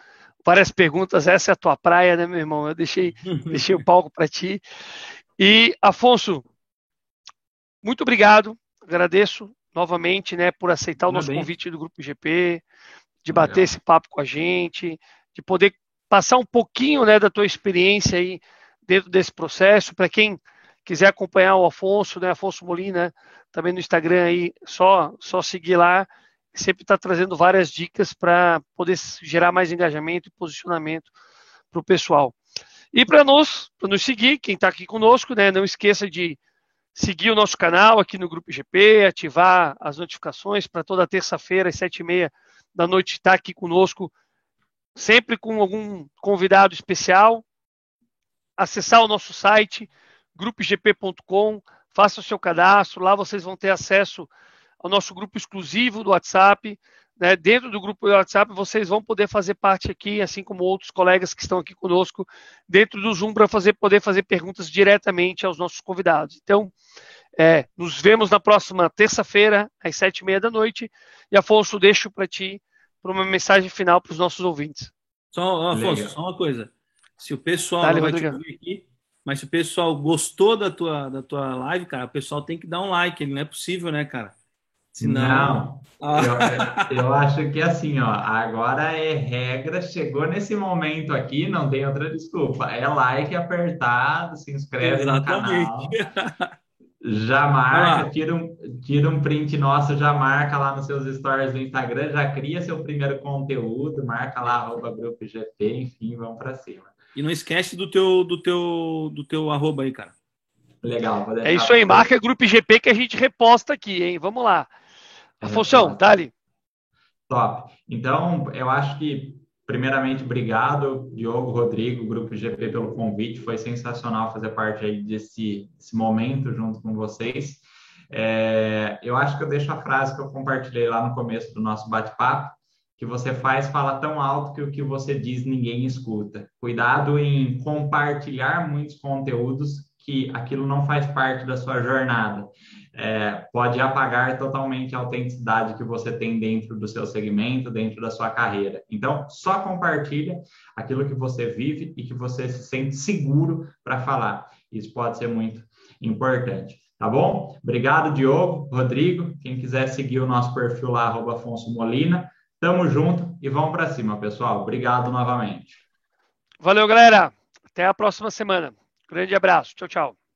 várias perguntas. Essa é a tua praia, né, meu irmão? Eu deixei, *laughs* deixei o palco para ti. E, Afonso, muito obrigado, agradeço novamente, né, por aceitar o nosso bem. convite do Grupo GP, de bater Legal. esse papo com a gente, de poder passar um pouquinho, né, da tua experiência aí dentro desse processo. Para quem quiser acompanhar o Afonso, né, Afonso Molina, também no Instagram aí, só só seguir lá. Sempre está trazendo várias dicas para poder gerar mais engajamento e posicionamento para o pessoal. E para nós, para nos seguir, quem está aqui conosco, né, não esqueça de seguir o nosso canal aqui no Grupo GP, ativar as notificações para toda terça-feira às sete e meia da noite estar aqui conosco, sempre com algum convidado especial. Acessar o nosso site, grupogp.com, faça o seu cadastro, lá vocês vão ter acesso ao nosso grupo exclusivo do WhatsApp. Né? Dentro do grupo do WhatsApp, vocês vão poder fazer parte aqui, assim como outros colegas que estão aqui conosco, dentro do Zoom, para fazer, poder fazer perguntas diretamente aos nossos convidados. Então, é, nos vemos na próxima terça-feira, às sete e meia da noite. E, Afonso, deixo para ti para uma mensagem final para os nossos ouvintes. Só, Afonso, só uma coisa. Se o pessoal Dale, vai te ouvir aqui, mas se o pessoal gostou da tua, da tua live, cara, o pessoal tem que dar um like. Não é possível, né, cara? Senão... Não, eu, eu, acho que assim, ó, agora é regra, chegou nesse momento aqui, não tem outra desculpa. É like apertado, se inscreve Exatamente. no canal. Já marca, tira um, tira um print nosso, já marca lá nos seus stories do Instagram, já cria seu primeiro conteúdo, marca lá, arroba grupo GP, enfim, vamos para cima. E não esquece do teu, do teu, do teu arroba aí, cara. Legal. É isso aí, marca Grupo GP que a gente reposta aqui, hein? Vamos lá. Afonso, dali. Top. Então, eu acho que, primeiramente, obrigado, Diogo, Rodrigo, Grupo GP, pelo convite. Foi sensacional fazer parte aí desse, desse momento junto com vocês. É, eu acho que eu deixo a frase que eu compartilhei lá no começo do nosso bate-papo, que você faz fala tão alto que o que você diz ninguém escuta. Cuidado em compartilhar muitos conteúdos que aquilo não faz parte da sua jornada é, pode apagar totalmente a autenticidade que você tem dentro do seu segmento, dentro da sua carreira. Então, só compartilha aquilo que você vive e que você se sente seguro para falar. Isso pode ser muito importante. Tá bom? Obrigado, Diogo, Rodrigo. Quem quiser seguir o nosso perfil lá, Afonso Molina. Tamo junto e vamos para cima, pessoal. Obrigado novamente. Valeu, galera. Até a próxima semana. Grande abraço. Tchau, tchau.